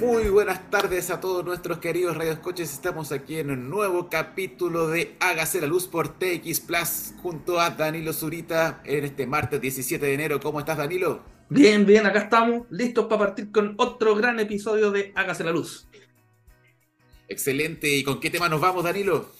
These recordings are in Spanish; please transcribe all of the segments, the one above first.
Muy buenas tardes a todos nuestros queridos radioescuchas. Estamos aquí en un nuevo capítulo de Hágase la Luz por TX Plus junto a Danilo Zurita en este martes 17 de enero. ¿Cómo estás, Danilo? Bien, bien, acá estamos listos para partir con otro gran episodio de Hágase la Luz. Excelente. ¿Y con qué tema nos vamos, Danilo?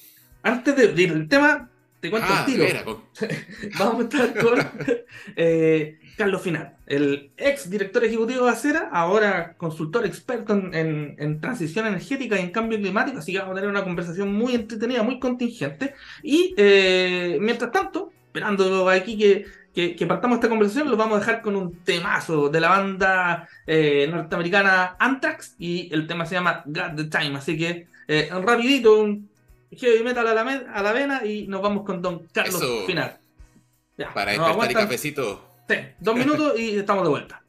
Antes de ir al tema, te cuento Ah, el tiro. con- Vamos a estar con eh, Carlos Final, el ex director ejecutivo de Acera, ahora consultor experto en, en- en transición energética y en cambio climático, así que vamos a tener una conversación muy entretenida, muy contingente. Y eh, mientras tanto, esperando aquí que, que, que partamos esta conversación, lo vamos a dejar con un temazo de la banda eh, norteamericana Anthrax y el tema se llama Got the Time, así que eh, rapidito, un heavy metal a la, a la vena y nos vamos con Don Carlos Eso. Final. Ya, para despertar y cafecito. Sí, dos minutos y estamos de vuelta.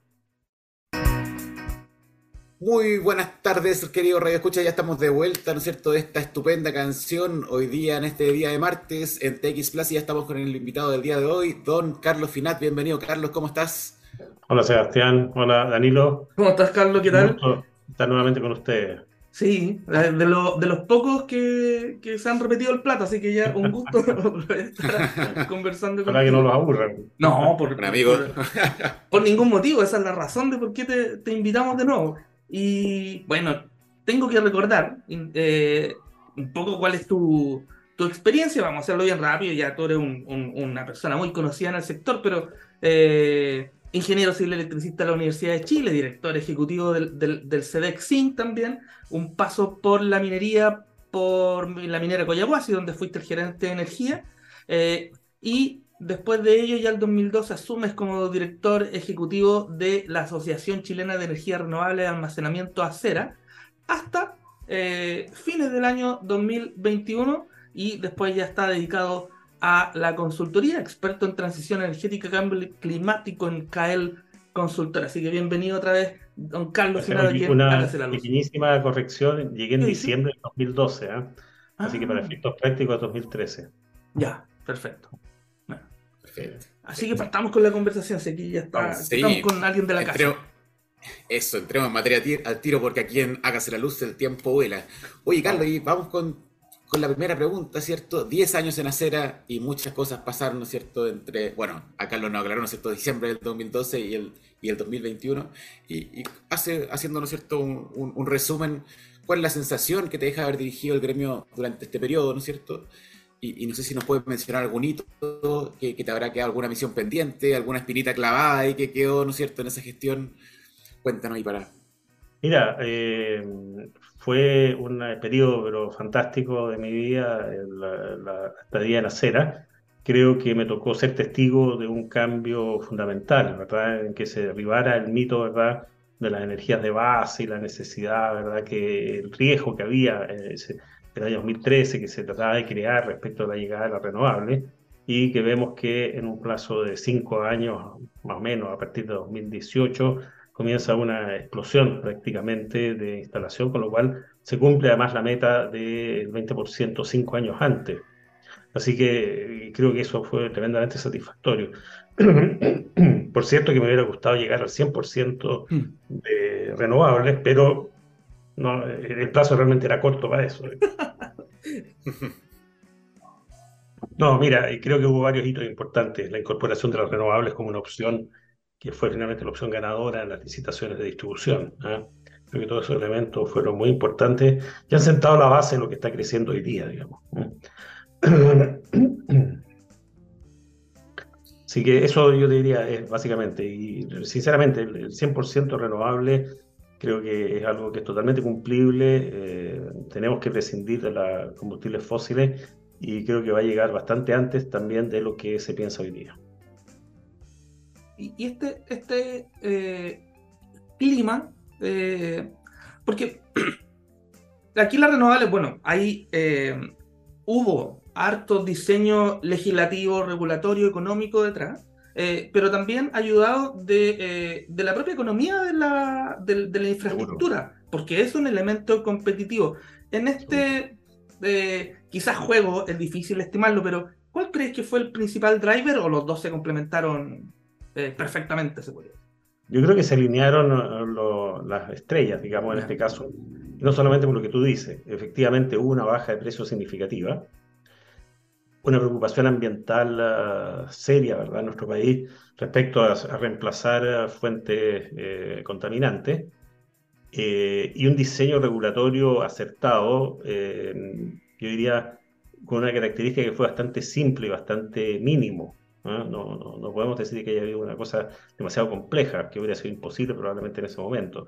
Muy buenas tardes, queridos radioescuchas. Ya estamos de vuelta, ¿no es cierto? De esta estupenda canción hoy día, en este día de martes, en TX Plus. Y ya estamos con el invitado del día de hoy, Don Carlos Finat. Bienvenido, Carlos. ¿Cómo estás? Hola Sebastián, hola Danilo. ¿Cómo estás, Carlos? ¿Qué Un tal? gusto estar nuevamente con ustedes. Sí, de, lo- de los pocos que, que se han repetido el plato, así que ya un gusto estar conversando Ojalá que no los aburran. No, por, Un amigo. por, por ningún motivo, esa es la razón de por qué te, te invitamos de nuevo. Y bueno, tengo que recordar eh, un poco cuál es tu, tu experiencia, vamos a hacerlo bien rápido, ya tú eres un- un- una persona muy conocida en el sector, pero eh, ingeniero civil electricista de la Universidad de Chile, director ejecutivo del, del, del CEDEC también, un paso por la minería, por la minera Coyahuasi, donde fuiste el gerente de energía, eh, y después de ello, ya el 2012, asumes como director ejecutivo de la Asociación Chilena de Energía Renovable y Almacenamiento ACERA, hasta eh, fines del año 2021, y después ya está dedicado a la consultoría, experto en transición energética, cambio climático en CAEL Consultora. Así que bienvenido otra vez, don Carlos Hacer Finado, aquí aquí en una Hágase la Luz. pequeñísima corrección. Llegué en diciembre del 2012, ¿ah? Así que para Ah, efectos prácticos 2013. Ya, perfecto. Bueno, Perfecto. así que partamos con la conversación, así que ya está, Vamos, sí. estamos con alguien de la casa. Entremos- eso, entremos en materia al tiro porque aquí en Hágase la Luz el tiempo vuela. Oye, Carlos, y vamos con, con la primera pregunta, ¿cierto? 10 años en acera y muchas cosas pasaron, ¿no es cierto? Entre, bueno, acá lo nos aclaró, ¿no es cierto? Diciembre del 2012 y el, y el 2021. Y, y haciendo, ¿no es cierto? Un, resumen, ¿cuál es la sensación que te deja haber dirigido el gremio durante este periodo, ¿no es cierto? Y, no sé si nos puedes mencionar algún hito que, que te habrá quedado alguna misión pendiente, alguna espinita clavada y que quedó, ¿no es cierto?, en esa gestión. Cuéntanos ahí para. Mira, eh, fue un periodo pero fantástico de mi vida, eh, la, la estadía en acera. Creo que me tocó ser testigo de un cambio fundamental, ¿verdad? En que se derribara el mito, ¿verdad? De las energías de base y la necesidad, ¿verdad? Que el riesgo que había eh, en el año 2013 que se trataba de crear respecto a la llegada de la renovable y que vemos que en un plazo de cinco años, más o menos, a partir de 2018, comienza una explosión prácticamente de instalación, con lo cual se cumple además la meta del 20% cinco años antes. Así que eh, creo que eso fue tremendamente satisfactorio. Por cierto que me hubiera gustado llegar al 100% Mm. de renovables, pero no, eh, el plazo realmente era corto para eso. No, mira, creo que hubo varios hitos importantes. La incorporación de las renovables como una opción que fue finalmente la opción ganadora en las licitaciones de distribución. ¿ah? Creo que todos esos elementos fueron muy importantes y han sentado la base de lo que está creciendo hoy día, digamos. Así que eso yo diría es básicamente, y sinceramente, el 100% renovable creo que es algo que es totalmente cumplible. eh, tenemos que prescindir de los combustibles fósiles y creo que va a llegar bastante antes también de lo que se piensa hoy día. Y, y este, este eh, clima, eh, porque aquí las renovables, bueno, ahí eh, hubo harto diseño legislativo, regulatorio, económico detrás, eh, pero también ayudado de, eh, de la propia economía de la, de, de la infraestructura, porque es un elemento competitivo. En este, quizás juego, es difícil estimarlo, pero ¿cuál crees que fue el principal driver o los dos se complementaron eh, perfectamente, se podría? Yo creo que se alinearon las estrellas, digamos, en este caso, no solamente por lo que tú dices, efectivamente hubo una baja de precios significativa, una preocupación ambiental uh, seria, ¿verdad?, en nuestro país respecto a, a reemplazar fuentes eh, contaminantes eh, y un diseño regulatorio acertado, eh, yo diría, con una característica que fue bastante simple y bastante mínimo. ¿No? No, no, podemos decir que haya habido una cosa demasiado compleja, que hubiera sido imposible probablemente en ese momento.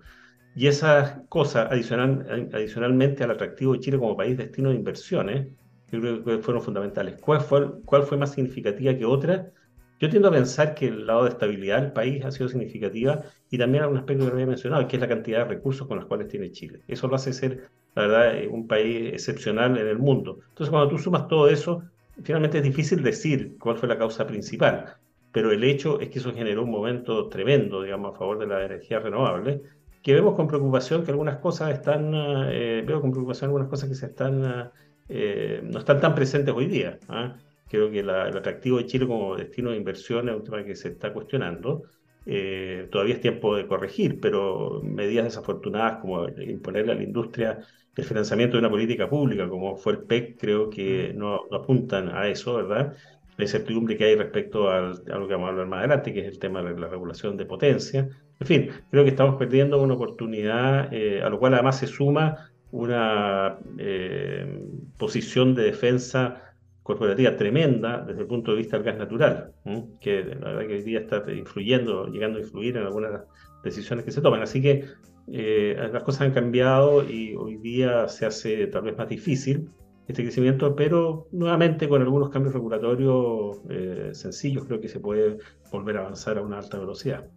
Y esas cosas, adicional, adicionalmente al atractivo de Chile como país destino de inversiones, yo creo que fueron fundamentales. ¿Cuál fue, cuál fue más significativa que otra? Yo tiendo a pensar que el lado de estabilidad del país ha sido significativa y también un aspecto que no había mencionado, que es la cantidad de recursos con los cuales tiene Chile. Eso lo hace ser, la verdad, eh, un país excepcional en el mundo. Entonces, cuando tú sumas todo eso, finalmente es difícil decir cuál fue la causa principal, pero el hecho es que eso generó un momento tremendo, digamos, a favor de la energía renovable, que vemos con preocupación que algunas cosas están, eh, veo con preocupación algunas cosas que se están eh, no están tan presentes hoy día. ¿ah? Creo que el atractivo de Chile como destino de inversión es un tema que se está cuestionando. Eh, todavía es tiempo de corregir, pero medidas desafortunadas como imponerle a la industria el financiamiento de una política pública, como fue el PEC, creo que mm. no, apuntan a eso, ¿verdad? La incertidumbre que hay respecto al, a lo que vamos a hablar más adelante, que es el tema de la regulación de potencia. En fin, creo que estamos perdiendo una oportunidad, eh, a lo cual además se suma una eh, posición de defensa corporativa tremenda desde el punto de vista del gas natural, que la verdad que hoy día está influyendo, llegando a influir en algunas decisiones que se toman. Así que eh, las cosas han cambiado y hoy día se hace tal vez más difícil este crecimiento, pero nuevamente con algunos cambios regulatorios eh, sencillos creo que se puede volver a avanzar a una alta velocidad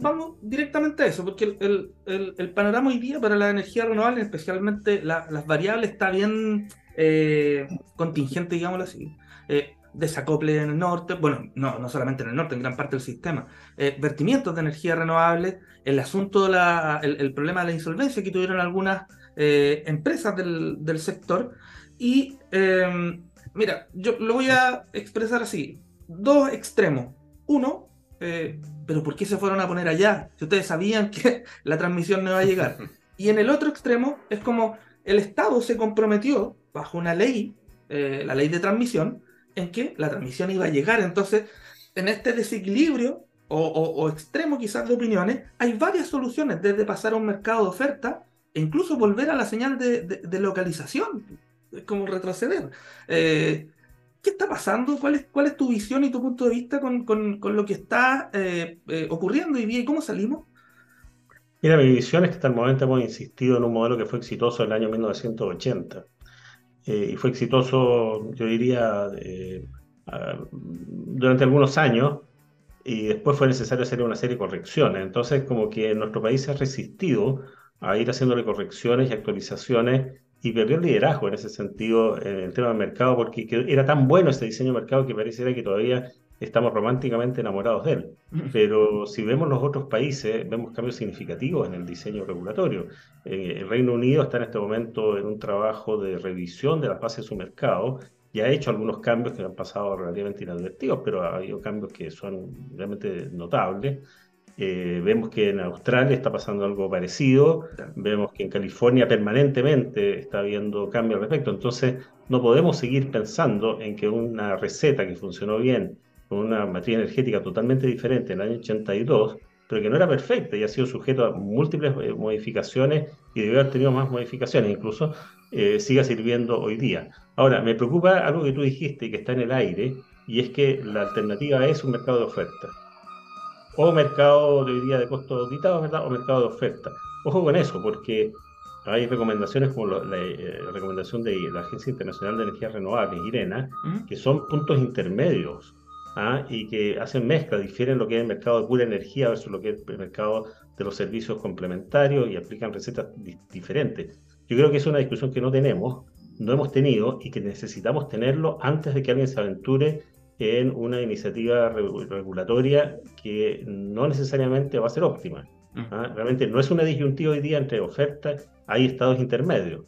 vamos directamente a eso, porque el, el, panorama hoy día para la energía renovable, especialmente las variables, está bien eh, contingente, digámoslo así. Desacople en el norte, bueno, no, no solamente en el norte, en gran parte del sistema, eh, vertimientos de energía renovable, el asunto, de la, el, problema de la insolvencia que tuvieron algunas empresas del, del, sector. Y mira, yo lo voy a expresar así, dos extremos. Uno, eh, pero ¿por qué se fueron a poner allá? Si ustedes sabían que la transmisión no iba a llegar. Y en el otro extremo es como el Estado se comprometió bajo una ley, eh, la ley de transmisión, en que la transmisión iba a llegar. Entonces, en este desequilibrio o, extremo quizás de opiniones, hay varias soluciones, desde pasar a un mercado de oferta e incluso volver a la señal de, localización, es como retroceder. Eh, ¿Qué está pasando? ¿Cuál es, tu visión y tu punto de vista con, lo que está eh, eh, ocurriendo hoy y cómo salimos? Mira, mi visión es que hasta el momento hemos insistido en un modelo que fue exitoso en el año 1980. Eh, y fue exitoso, yo diría, durante algunos años, y después fue necesario hacer una serie de correcciones. Entonces, como que nuestro país se ha resistido a ir haciéndole correcciones y actualizaciones y perdió el liderazgo en ese sentido en el tema del mercado, porque era tan bueno ese diseño de mercado que pareciera que todavía estamos románticamente enamorados de él. Pero si vemos los otros países, vemos cambios significativos en el diseño regulatorio. Eh, el Reino Unido está en este momento en un trabajo de revisión de las bases de su mercado y ha hecho algunos cambios que han pasado relativamente inadvertidos, pero ha habido cambios que son realmente notables. Eh, vemos que en Australia está pasando algo parecido, vemos que en California permanentemente está habiendo cambios al respecto. Entonces, no podemos seguir pensando en que una receta que funcionó bien con una matriz energética totalmente diferente en el año 82, pero que no era perfecta y ha sido sujeto a múltiples eh, modificaciones y debe haber tenido más modificaciones, incluso eh, siga sirviendo hoy día. Ahora, me preocupa algo que tú dijiste y que está en el aire, y es que la alternativa es un mercado de oferta o mercado de hoy día de costos auditados, ¿verdad? O mercado de oferta. Ojo con eso, porque hay recomendaciones como la, eh, recomendación de la Agencia Internacional de Energías Renovables, IRENA, que son puntos intermedios ¿ah? y que hacen mezcla, difieren lo que es el mercado de pura energía versus lo que es el mercado de los servicios complementarios y aplican recetas diferentes. Yo creo que es una discusión que no tenemos, no hemos tenido y que necesitamos tenerlo antes de que alguien se aventure en una iniciativa regulatoria que no necesariamente va a ser óptima. Mm. ¿ah? Realmente no es una disyuntiva hoy día entre ofertas, hay estados intermedios.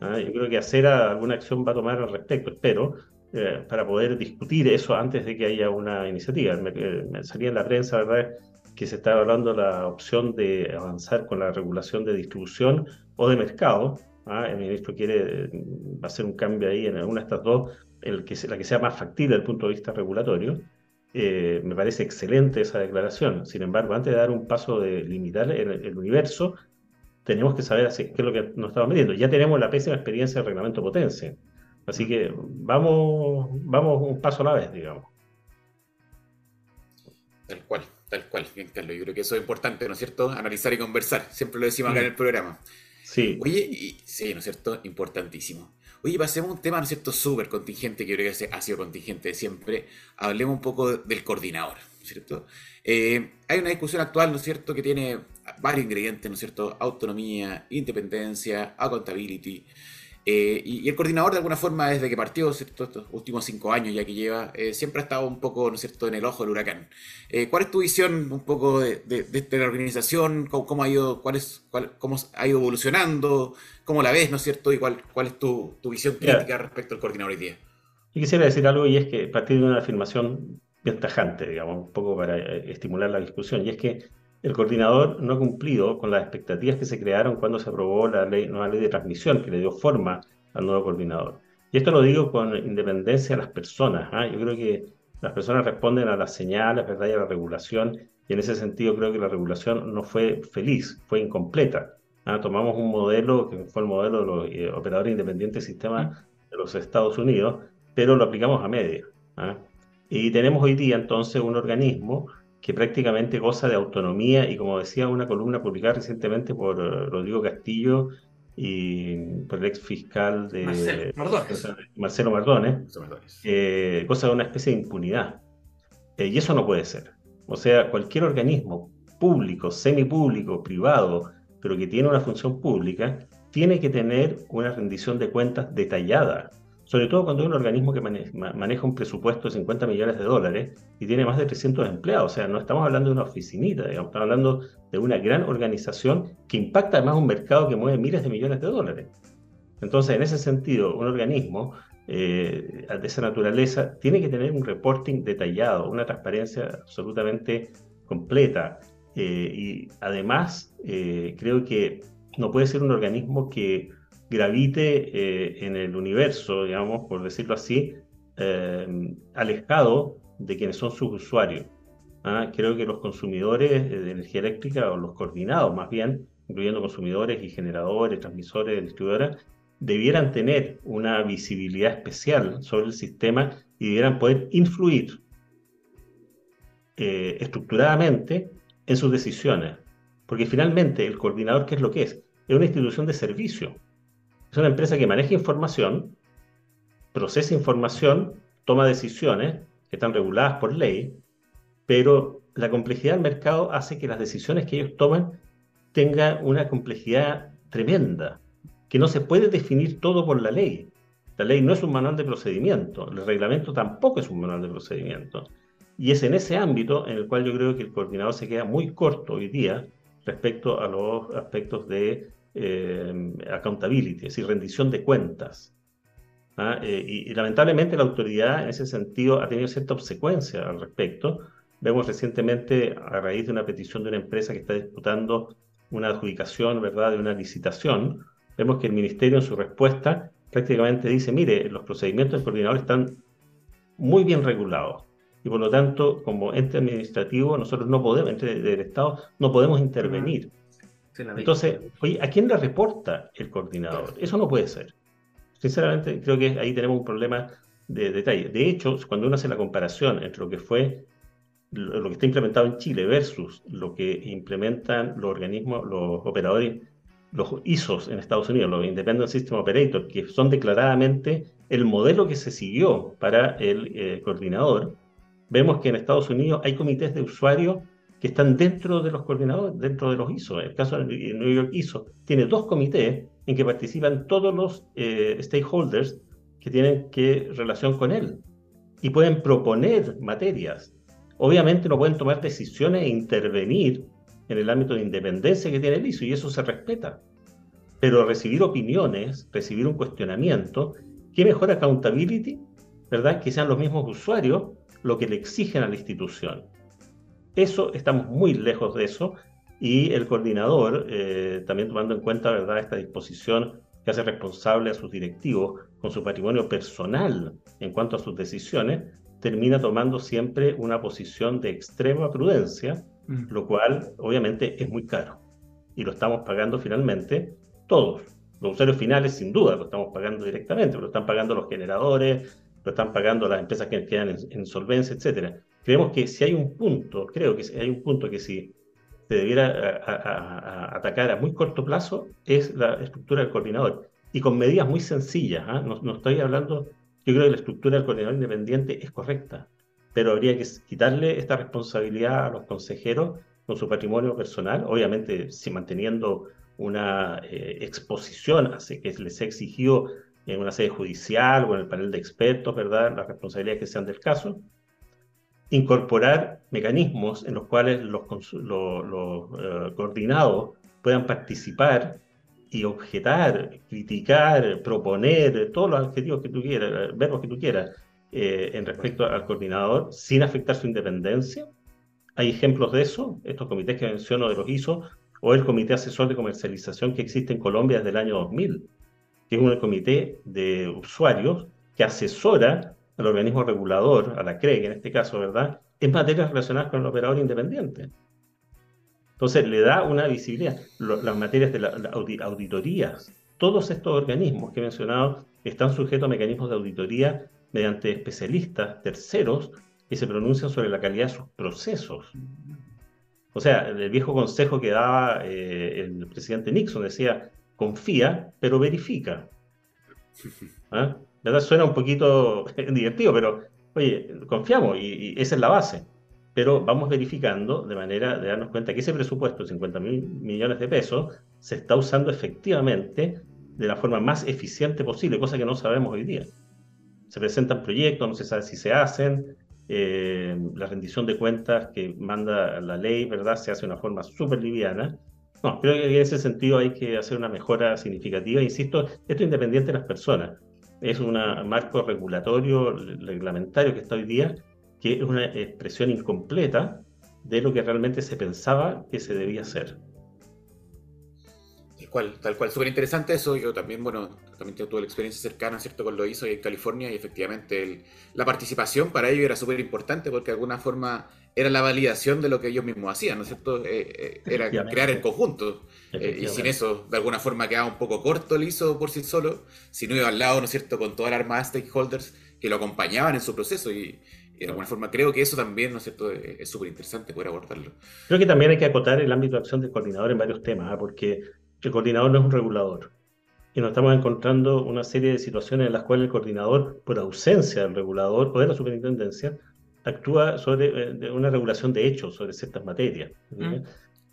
¿ah? Yo creo que hacer alguna acción va a tomar al respecto, espero, eh, para poder discutir eso antes de que haya una iniciativa. Me, salía en la prensa, ¿verdad? que se está hablando la opción de avanzar con la regulación de distribución o de mercado. ¿ah? El ministro quiere hacer un cambio ahí en alguna de estas dos, el que, la que sea más factible desde el punto de vista regulatorio. Eh, me parece excelente esa declaración. Sin embargo, antes de dar un paso de limitar el, universo, tenemos que saber qué es lo que nos estamos midiendo. Ya tenemos la pésima experiencia del reglamento potencia. Así que vamos, vamos un paso a la vez, digamos. Tal cual, tal cual, bien, Carlos. Yo creo que eso es importante, ¿no es cierto? Analizar y conversar. Siempre lo decimos acá en el programa. Sí. Oye, y, sí, ¿no es cierto? Importantísimo. Oye, pasemos a un tema, ¿no es cierto?, súper contingente, que yo creo que ha sido contingente siempre. Hablemos un poco del coordinador, ¿no es cierto? Eh, hay una discusión actual, ¿no es cierto?, que tiene varios ingredientes, ¿no es cierto? Autonomía, independencia, accountability. Eh, y, el coordinador, de alguna forma, desde que partió, estos últimos cinco años ya que lleva, eh, siempre ha estado un poco, ¿no es cierto?, en el ojo del huracán. Eh, ¿Cuál es tu visión un poco de, la organización? ¿Cómo, ha ido, cuál es, cómo ha ido evolucionando? ¿Cómo la ves, no es cierto? ¿Y cuál, cuál es tu, visión crítica respecto al coordinador hoy día? Yo quisiera decir algo y es que partir de una afirmación bien tajante, digamos, un poco para estimular la discusión, y es que el coordinador no ha cumplido con las expectativas que se crearon cuando se aprobó la ley, nueva ley de transmisión que le dio forma al nuevo coordinador. Y esto lo digo con independencia de las personas. ¿ah? Yo creo que las personas responden a las señales, ¿verdad? Y a la regulación. Y en ese sentido creo que la regulación no fue feliz, fue incompleta. ¿ah? Tomamos un modelo que fue el modelo de los eh, operadores independientes de sistemas de los Estados Unidos, pero lo aplicamos a media. ¿ah? Y tenemos hoy día entonces un organismo que prácticamente goza de autonomía y como decía una columna publicada recientemente por eh, Rodrigo Castillo y por el ex fiscal de Marcelo Mardones, eh, goza de una especie de impunidad. Eh, y eso no puede ser. O sea, cualquier organismo público, semipúblico, privado, pero que tiene una función pública, tiene que tener una rendición de cuentas detallada sobre todo cuando hay un organismo que maneja un presupuesto de 50 millones de dólares y tiene más de 300 empleados. O sea, no estamos hablando de una oficinita, estamos hablando de una gran organización que impacta además un mercado que mueve miles de millones de dólares. Entonces, en ese sentido, un organismo eh, de esa naturaleza tiene que tener un reporting detallado, una transparencia absolutamente completa. Eh, y además, eh, creo que no puede ser un organismo que gravite eh, en el universo, digamos, por decirlo así, eh, alejado de quienes son sus usuarios. ¿ah? Creo que los consumidores de energía eléctrica, o los coordinados más bien, incluyendo consumidores y generadores, transmisores, distribuidoras, debieran tener una visibilidad especial sobre el sistema y debieran poder influir eh, estructuradamente en sus decisiones. Porque finalmente el coordinador, ¿qué es lo que es? Es una institución de servicio. Es una empresa que maneja información, procesa información, toma decisiones que están reguladas por ley, pero la complejidad del mercado hace que las decisiones que ellos toman tengan una complejidad tremenda, que no se puede definir todo por la ley. La ley no es un manual de procedimiento, el reglamento tampoco es un manual de procedimiento. Y es en ese ámbito en el cual yo creo que el coordinador se queda muy corto hoy día respecto a los aspectos de eh, accountability, es decir, rendición de cuentas. ¿ah? Eh, y, lamentablemente la autoridad en ese sentido ha tenido cierta obsecuencia al respecto. Vemos recientemente, a raíz de una petición de una empresa que está disputando una adjudicación, ¿verdad?, de una licitación, vemos que el ministerio en su respuesta prácticamente dice, mire, los procedimientos del coordinador están muy bien regulados y por lo tanto, como ente administrativo, nosotros no podemos, ente del Estado, no podemos intervenir. Entonces, oye, ¿a quién le reporta el coordinador? Eso no puede ser. Sinceramente, creo que ahí tenemos un problema de detalle. De hecho, cuando uno hace la comparación entre lo que fue lo que está implementado en Chile versus lo que implementan los organismos, los operadores, los ISOs en Estados Unidos, los Independent System Operators, que son declaradamente el modelo que se siguió para el eh, coordinador, vemos que en Estados Unidos hay comités de usuarios que están dentro de los coordinadores, dentro de los ISO. El caso de New York ISO tiene dos comités en que participan todos los eh, stakeholders que tienen que relación con él y pueden proponer materias. Obviamente no pueden tomar decisiones e intervenir en el ámbito de independencia que tiene el ISO y eso se respeta. Pero recibir opiniones, recibir un cuestionamiento, ¿qué mejor accountability? ¿Verdad? Que sean los mismos usuarios lo que le exigen a la institución. Eso, estamos muy lejos de eso y el coordinador, eh, también tomando en cuenta ¿verdad? esta disposición que hace responsable a sus directivos con su patrimonio personal en cuanto a sus decisiones, termina tomando siempre una posición de extrema prudencia, mm. lo cual obviamente es muy caro. Y lo estamos pagando finalmente todos. Los usuarios finales, sin duda, lo estamos pagando directamente, lo están pagando los generadores, lo están pagando las empresas que quedan en, en solvencia, etc. Creemos que si hay un punto, creo que hay un punto que si se debiera atacar a muy corto plazo es la estructura del coordinador. Y con medidas muy sencillas. ¿ah? No, no, estoy hablando, yo creo que la estructura del coordinador independiente es correcta, pero habría que quitarle esta responsabilidad a los consejeros con su patrimonio personal, obviamente si manteniendo una eh, exposición así que les ha exigido en una sede judicial o en el panel de expertos, ¿verdad?, las responsabilidades que sean del caso, incorporar mecanismos en los cuales los, eh, coordinados puedan participar y objetar, criticar, proponer, todos los adjetivos que tú quieras, verbos que tú quieras, eh, en respecto al coordinador, sin afectar su independencia. Hay ejemplos de eso, estos comités que menciono de los ISO, o el Comité Asesor de Comercialización que existe en Colombia desde el año 2000, que es un comité de usuarios que asesora al organismo regulador, a la CREG en este caso, ¿verdad?, en materias relacionadas con el operador independiente. Entonces le da una visibilidad. las materias de las auditorías, todos estos organismos que he mencionado están sujetos a mecanismos de auditoría mediante especialistas terceros que se pronuncian sobre la calidad de sus procesos. O sea, el viejo consejo que daba eh, el presidente Nixon decía, confía, pero verifica. ¿Ah? ¿Verdad? Suena un poquito divertido, pero oye, confiamos y, esa es la base. Pero vamos verificando de manera de darnos cuenta que ese presupuesto de 50 mil millones de pesos se está usando efectivamente de la forma más eficiente posible, cosa que no sabemos hoy día. Se presentan proyectos, no se sabe si se hacen, eh, la rendición de cuentas que manda la ley, ¿verdad? Se hace de una forma súper liviana. No, creo que en ese sentido hay que hacer una mejora significativa. Insisto, esto independiente de las personas es un marco regulatorio, reglamentario que está hoy día, que es una expresión incompleta de lo que realmente se pensaba que se debía hacer. Tal cual, tal cual, súper interesante eso. Yo también, bueno, también tuve la experiencia cercana, ¿cierto?, con lo hizo en California y efectivamente la participación para ellos era súper importante porque de alguna forma era la validación de lo que ellos mismos hacían, ¿no es cierto? Eh, eh, era crear en conjunto. Eh, y sin eso, de alguna forma quedaba un poco corto el ISO por sí solo, si no iba al lado, ¿no es cierto?, con toda la armada de stakeholders que lo acompañaban en su proceso y, de alguna forma creo que eso también, ¿no es cierto?, es súper interesante poder abordarlo. Creo que también hay que acotar el ámbito de acción del coordinador en varios temas, ¿ah? porque el coordinador no es un regulador. Y nos estamos encontrando una serie de situaciones en las cuales el coordinador, por ausencia del regulador o de la superintendencia, actúa sobre eh, una regulación de hechos sobre ciertas materias. Mm.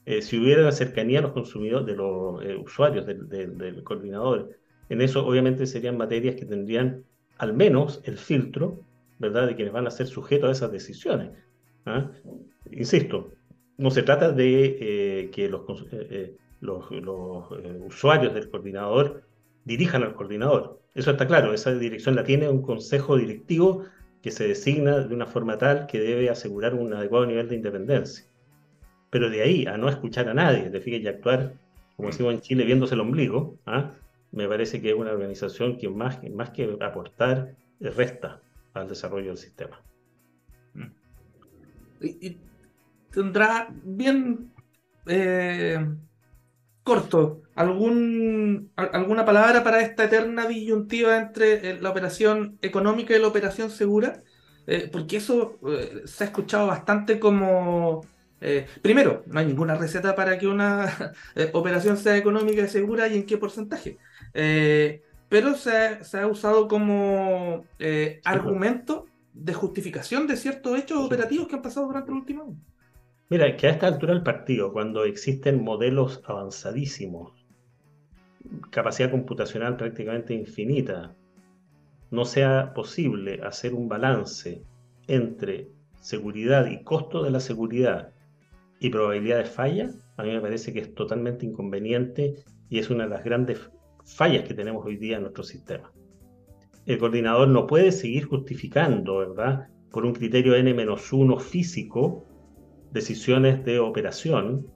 Eh, si hubiera una cercanía a los consumidores, de los eh, usuarios del, coordinador, en eso obviamente serían materias que tendrían al menos el filtro, ¿verdad?, de quienes van a ser sujetos a esas decisiones. ¿ah? Insisto, no se trata de que los, los, los usuarios del coordinador dirijan al coordinador. Eso está claro, esa dirección la tiene un consejo directivo que se designa de una forma tal que debe asegurar un adecuado nivel de independencia. Pero de ahí a no escuchar a nadie, de y actuar, como decimos en Chile, viéndose el ombligo, ¿ah? me parece que es una organización que más, más que aportar, resta al desarrollo del sistema. Y, tendrá bien eh, corto, ¿algún, ¿alguna palabra para esta eterna disyuntiva entre eh, la operación económica y la operación segura? Eh, porque eso eh, se ha escuchado bastante como... primero, no hay ninguna receta para que una operación sea económica y segura y en qué porcentaje. pero se, se, ha usado como argumento de justificación de ciertos hechos operativos que han pasado durante el último año. Mira, que a esta altura del partido, cuando existen modelos avanzadísimos, capacidad computacional prácticamente infinita, no sea posible hacer un balance entre seguridad y costo de la seguridad y probabilidad de falla, a mí me parece que es totalmente inconveniente y es una de las grandes fallas que tenemos hoy día en nuestro sistema. El coordinador no puede seguir justificando, ¿verdad?, por un criterio N-1 físico, decisiones de operación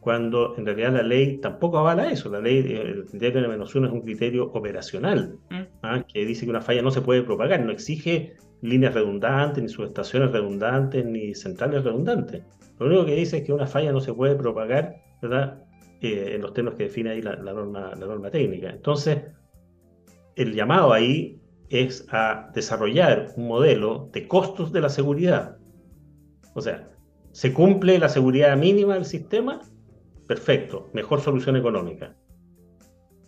cuando en realidad la ley tampoco avala eso. La ley, el criterio de menos uno es un criterio operacional, mm. ¿ah? que dice que una falla no se puede propagar, no exige líneas redundantes, ni subestaciones redundantes, ni centrales redundantes. Lo único que dice es que una falla no se puede propagar, ¿verdad? Eh, en los términos que define ahí la, norma, la norma técnica. Entonces, el llamado ahí es a desarrollar un modelo de costos de la seguridad. O sea, ¿se cumple la seguridad mínima del sistema? Perfecto, mejor solución económica.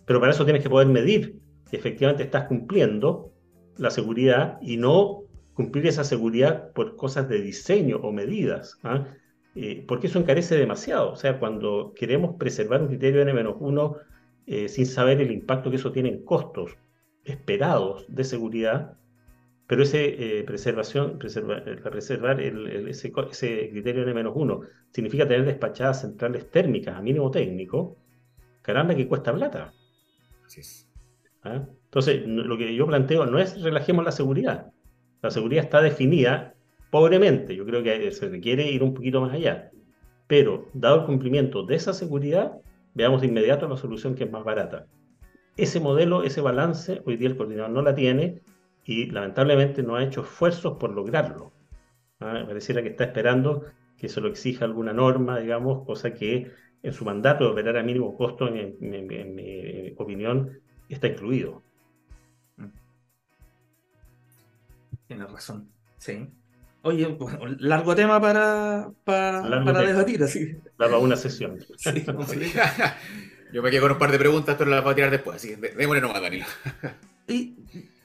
Pero para eso tienes que poder medir que efectivamente estás cumpliendo la seguridad y no cumplir esa seguridad por cosas de diseño o medidas. ¿ah? Eh, porque eso encarece demasiado. O sea, cuando queremos preservar un criterio N-1 eh, sin saber el impacto que eso tiene en costos esperados de seguridad, pero ese eh, preservación, preservar ese, criterio N-1 significa tener despachadas centrales térmicas a mínimo técnico, caramba que cuesta plata. ¿Ah? Entonces, lo que yo planteo no es relajemos la seguridad. La seguridad está definida pobremente. Yo creo que se requiere ir un poquito más allá. Pero, dado el cumplimiento de esa seguridad, veamos de inmediato la solución que es más barata. Ese modelo, ese balance, hoy día el coordinador no la tiene y lamentablemente no ha hecho esfuerzos por lograrlo. ¿Ah? Pareciera que está esperando que se lo exija alguna norma, digamos, cosa que en su mandato de operar a mínimo costo, en, mi opinión, está incluido. Tiene razón, sí. Oye, largo tema para, para, debatir, así. Daba una sesión. Yo me quedo con un par de preguntas, pero las voy a tirar después, así que démosle nomás, Danilo. Y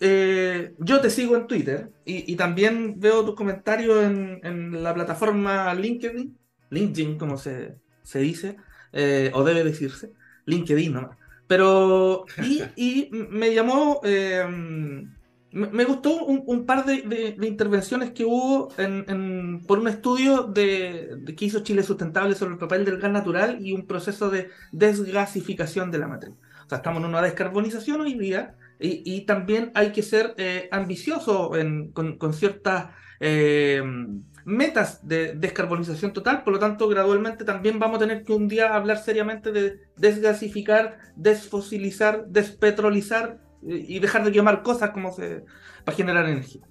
eh, yo te sigo en Twitter y, también veo tus comentarios en, la plataforma LinkedIn, LinkedIn como se, se dice, eh, o debe decirse, LinkedIn nomás. Pero, y, me llamó, eh, me, gustó un, par de, intervenciones que hubo en, por un estudio de, que hizo Chile Sustentable sobre el papel del gas natural y un proceso de desgasificación de la matriz. O sea, estamos en una descarbonización hoy día y, también hay que ser eh, ambicioso con, ciertas eh, metas de descarbonización total, por lo tanto, gradualmente también vamos a tener que un día hablar seriamente de desgasificar, desfosilizar, despetrolizar eh, y dejar de quemar cosas como se, para generar energía.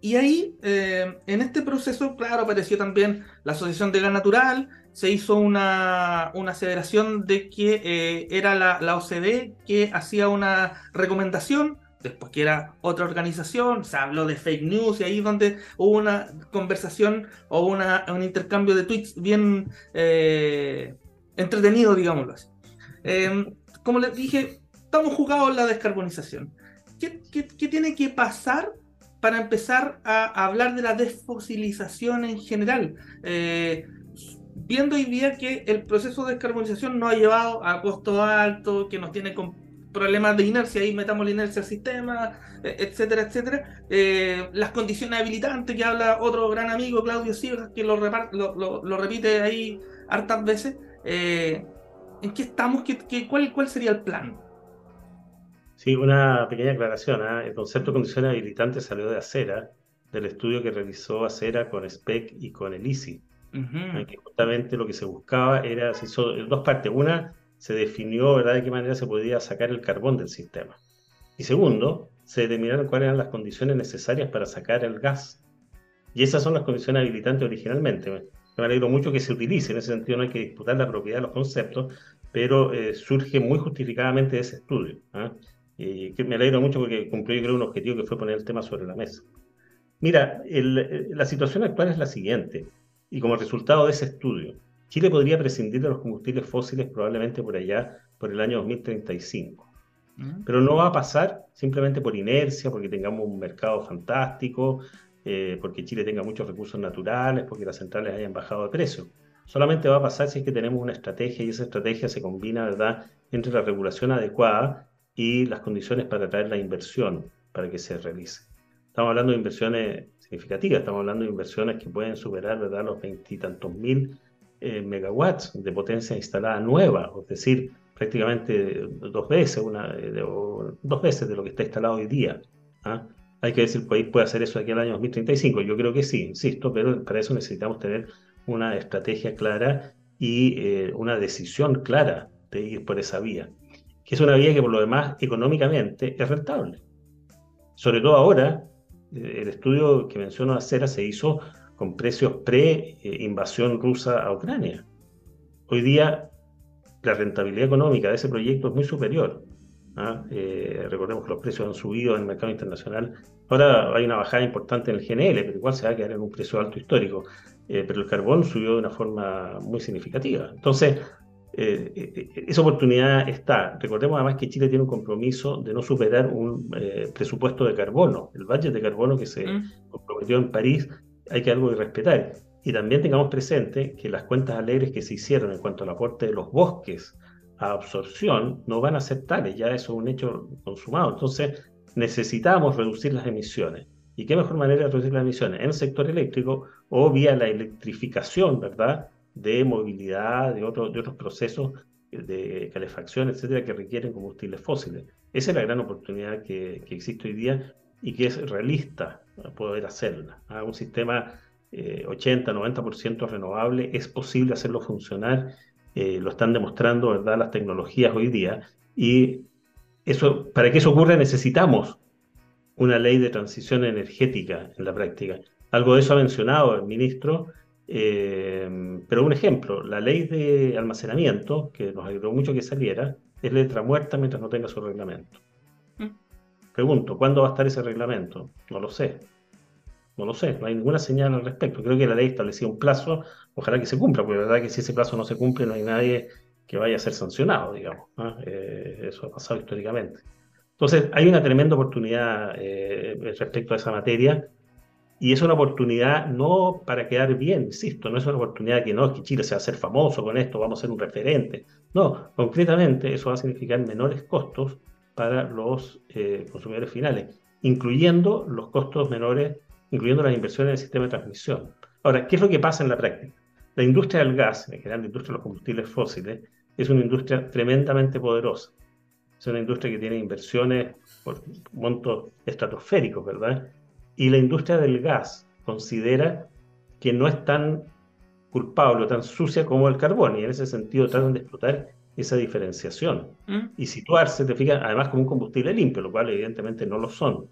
y ahí, en este proceso, claro, apareció también la Asociación de Gas Natural, se hizo una, una aseveración de que eh, era la, la, OCDE que hacía una recomendación, después que era otra organización, se habló de fake news y ahí donde hubo una conversación o una, un intercambio de tweets bien eh, entretenido, digámoslo así. Em, como les dije, estamos jugados en la descarbonización. ¿Qué, qué, tiene que pasar para empezar a hablar de la desfosilización en general? Eh, viendo hoy día que el proceso de descarbonización nos ha llevado a costo alto, que nos tiene con problemas de inercia, ahí metamos la inercia al sistema, e, etcétera, etcétera. Eh, las condiciones habilitantes que habla otro gran amigo, Claudio Silva, que lo, repite ahí hartas veces. Eh, ¿En qué estamos? ¿Qué, cuál, ¿Cuál sería el plan? Sí, una pequeña aclaración. ¿ah? El concepto de condiciones habilitantes salió de Acera, del estudio que realizó Acera con SPEC y con el ICI que justamente lo que se buscaba era, se hizo dos partes. Una, se definió ¿verdad? de qué manera se podía sacar el carbón del sistema. Y segundo, se determinaron cuáles eran las condiciones necesarias para sacar el gas. Y esas son las condiciones habilitantes originalmente. Me alegro mucho que se utilice, en ese sentido no hay que disputar la propiedad de los conceptos, pero eh, surge muy justificadamente de ese estudio. ¿ah? Y que me alegro mucho porque cumplió, yo creo, un objetivo que fue poner el tema sobre la mesa. Mira, eh, la situación actual es la siguiente. Y como resultado de ese estudio, Chile podría prescindir de los combustibles fósiles probablemente por allá, por el año 2035. Mm. Pero no va a pasar simplemente por inercia, porque tengamos un mercado fantástico, eh, porque Chile tenga muchos recursos naturales, porque las centrales hayan bajado de precio. Solamente va a pasar si es que tenemos una estrategia y esa estrategia se combina, ¿verdad?, entre la regulación adecuada y las condiciones para atraer la inversión para que se realice. Estamos hablando de inversiones significativa. Estamos hablando de inversiones que pueden superar ¿verdad? los veintitantos mil eh, megawatts de potencia instalada nueva, es decir, prácticamente dos veces, una, dos veces de lo que está instalado hoy día. ¿ah? Hay que si el país puede hacer eso aquí al año 2035. Yo creo que sí, insisto, pero para eso necesitamos tener una estrategia clara y eh, una decisión clara de ir por esa vía, que es una vía que por lo demás económicamente es rentable. Sobre todo ahora, eh, el estudio que menciono Acera se hizo con precios pre-invasión rusa a Ucrania. Hoy día la rentabilidad económica de ese proyecto es muy superior. ¿ah? Eh, recordemos que los precios han subido en el mercado internacional. Ahora hay una bajada importante en el GNL, pero igual se va a quedar en un precio alto histórico. Eh, pero el carbón subió de una forma muy significativa. Entonces, eh, esa oportunidad está. Recordemos además que Chile tiene un compromiso de no superar un presupuesto de carbono. El budget de carbono que se mm. comprometió en París hay que algo de respetar. Y también tengamos presente que las cuentas alegres que se hicieron en cuanto al aporte de los bosques a absorción no van a ser tales, ya eso es un hecho consumado. Entonces necesitamos reducir las emisiones. ¿Y qué mejor manera de reducir las emisiones? En el sector eléctrico o vía la electrificación, ¿verdad? De movilidad, de, de otros procesos de calefacción, etcétera, que requieren combustibles fósiles. Esa es la gran oportunidad que, que existe hoy día y que es realista poder hacerla. A un sistema 80-90% eh, renovable es posible hacerlo funcionar, eh, lo están demostrando ¿verdad? las tecnologías hoy día, y eso, para que eso ocurra necesitamos una ley de transición energética en la práctica. Algo de eso ha mencionado el ministro, eh, pero un ejemplo, la ley de almacenamiento, que nos ayudó mucho que saliera, es letra muerta mientras no tenga su reglamento. Pregunto, ¿cuándo va a estar ese reglamento? No lo sé. No lo sé, no hay ninguna señal al respecto. Creo que la ley establecía un plazo, ojalá que se cumpla, porque la verdad que si ese plazo no se cumple no hay nadie que vaya a ser sancionado, digamos. Eh, eso ha pasado históricamente. Entonces, hay una tremenda oportunidad eh, respecto a esa materia y es una oportunidad no para quedar bien, insisto, no es una oportunidad que no, que Chile se va a hacer famoso con esto, vamos a ser un referente. No, concretamente eso va a significar menores costos para los eh, consumidores finales, incluyendo los costos menores, incluyendo las inversiones en el sistema de transmisión. Ahora, ¿qué es lo que pasa en la práctica? La industria del gas, en general la industria de los combustibles fósiles, es una industria tremendamente poderosa. Es una industria que tiene inversiones por montos estratosféricos, ¿verdad? Y la industria del gas considera que no es tan culpable o tan sucia como el carbón, y en ese sentido tratan de explotar esa diferenciación ¿Mm? y situarse, te fijas, además como un combustible limpio, lo cual evidentemente no lo son.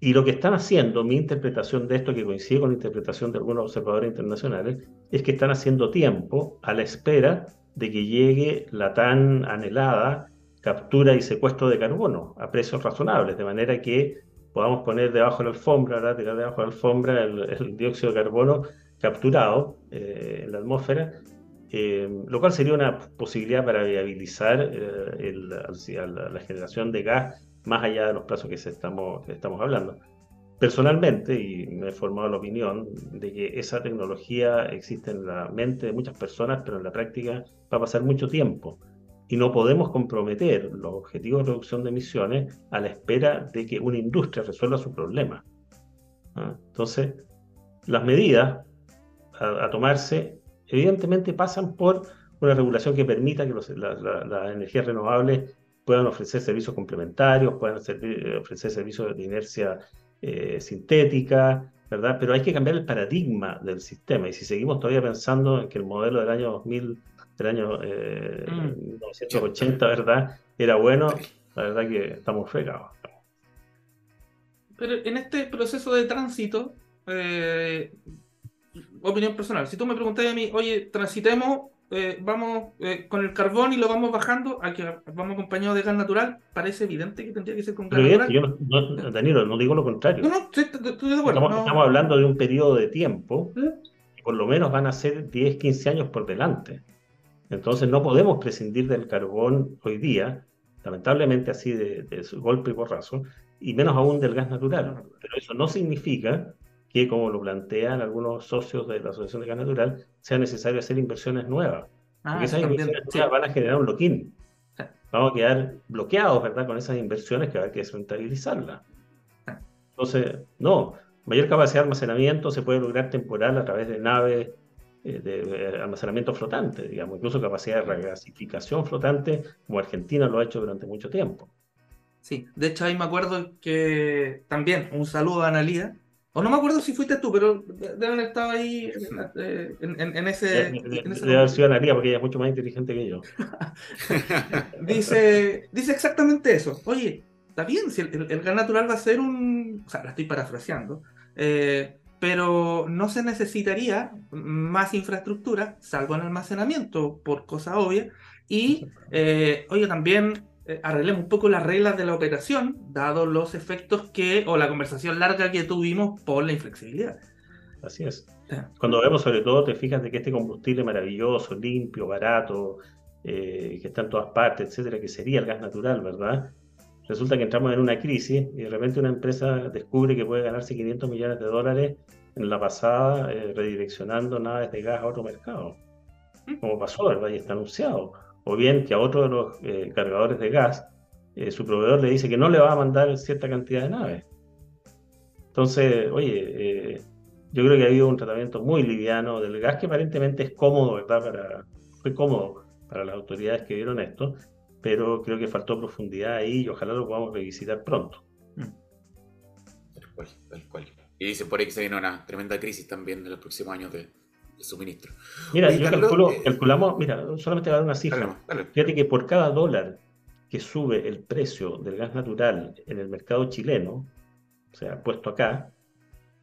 Y lo que están haciendo, mi interpretación de esto, que coincide con la interpretación de algunos observadores internacionales, es que están haciendo tiempo a la espera de que llegue la tan anhelada captura y secuestro de carbono a precios razonables, de manera que podamos poner debajo de la alfombra, ¿verdad? tirar debajo de la alfombra el, dióxido de carbono capturado eh, en la atmósfera eh, lo cual sería una posibilidad para viabilizar eh, la, generación de gas más allá de los plazos que, estamos, estamos hablando. Personalmente, y me he formado la opinión de que esa tecnología existe en la mente de muchas personas, pero en la práctica va a pasar mucho tiempo y no podemos comprometer los objetivos de reducción de emisiones a la espera de que una industria resuelva su problema. ¿Ah? Entonces, las medidas a tomarse evidentemente pasan por una regulación que permita que las energías renovables puedan ofrecer servicios complementarios, puedan eh, ofrecer servicios de inercia eh, sintética, ¿verdad? Pero hay que cambiar el paradigma del sistema. Y si seguimos todavía pensando en que el modelo del año 2000, del año 1980, mm. ¿verdad? Era bueno, la verdad que estamos fregados. Pero en este proceso de tránsito, eh, opinión personal, si tú me preguntas a mí, oye, transitemos, eh, vamos eh, con el carbón y lo vamos bajando, a que vamos acompañado de gas natural, parece evidente que tendría que ser con gas natural. Yo no, Danilo, no digo lo contrario. No, no, estoy, de acuerdo. Estamos, hablando de un periodo de tiempo que por lo menos van a ser 10, 15 años por delante. Entonces no podemos prescindir del carbón hoy día, lamentablemente así de, de golpe y borrazo, y menos aún del gas natural. Pero eso no significa que, como lo plantean algunos socios de la Asociación de Gas Natural, sea necesario hacer inversiones nuevas. Ah, porque esas inversiones nuevas van a generar un lock-in. Vamos a quedar bloqueados, ¿verdad? Con esas inversiones que hay que desrentabilizarlas. Entonces, no, mayor capacidad de almacenamiento se puede lograr temporal a través de naves eh, de almacenamiento flotante, digamos, incluso capacidad de regasificación flotante, como Argentina lo ha hecho durante mucho tiempo. Sí, de hecho ahí me acuerdo que también un saludo a Analia. O no me acuerdo si fuiste tú, pero deben haber estado ahí eh, en, ese. Debe haber sido Analia porque ella es mucho más inteligente que yo. dice, dice exactamente eso. Oye, está bien, si el, gas natural va a ser un. O sea, la estoy parafraseando. Eh, pero no se necesitaría más infraestructura, salvo en almacenamiento, por cosa obvia. Y, eh, oye, también eh, arreglemos un poco las reglas de la operación, dado los efectos que, o la conversación larga que tuvimos por la inflexibilidad. Así es. Cuando vemos, sobre todo, te fijas de que este combustible maravilloso, limpio, barato, eh, que está en todas partes, etcétera, que sería el gas natural, ¿verdad? Resulta que entramos en una crisis y de repente una empresa descubre que puede ganarse 500 millones de dólares en la pasada eh, redireccionando naves de gas a otro mercado. Mm. Como pasó, ¿verdad? Y está anunciado. O bien que a otro de los eh, cargadores de gas, eh, su proveedor le dice que no le va a mandar cierta cantidad de naves. Entonces, oye, yo creo que ha habido un tratamiento muy liviano del gas que aparentemente es cómodo, ¿verdad? Para, fue cómodo para las autoridades que vieron esto, pero creo que faltó profundidad ahí y ojalá lo podamos revisitar pronto. Tal cual, tal cual. Y dicen por ahí que se viene una tremenda crisis también en los próximos años de, suministro. Mira, yo calculo, eh, calculamos, mira, solamente voy a dar una cifra. Fíjate que por cada dólar que sube el precio del gas natural en el mercado chileno, o sea, puesto acá,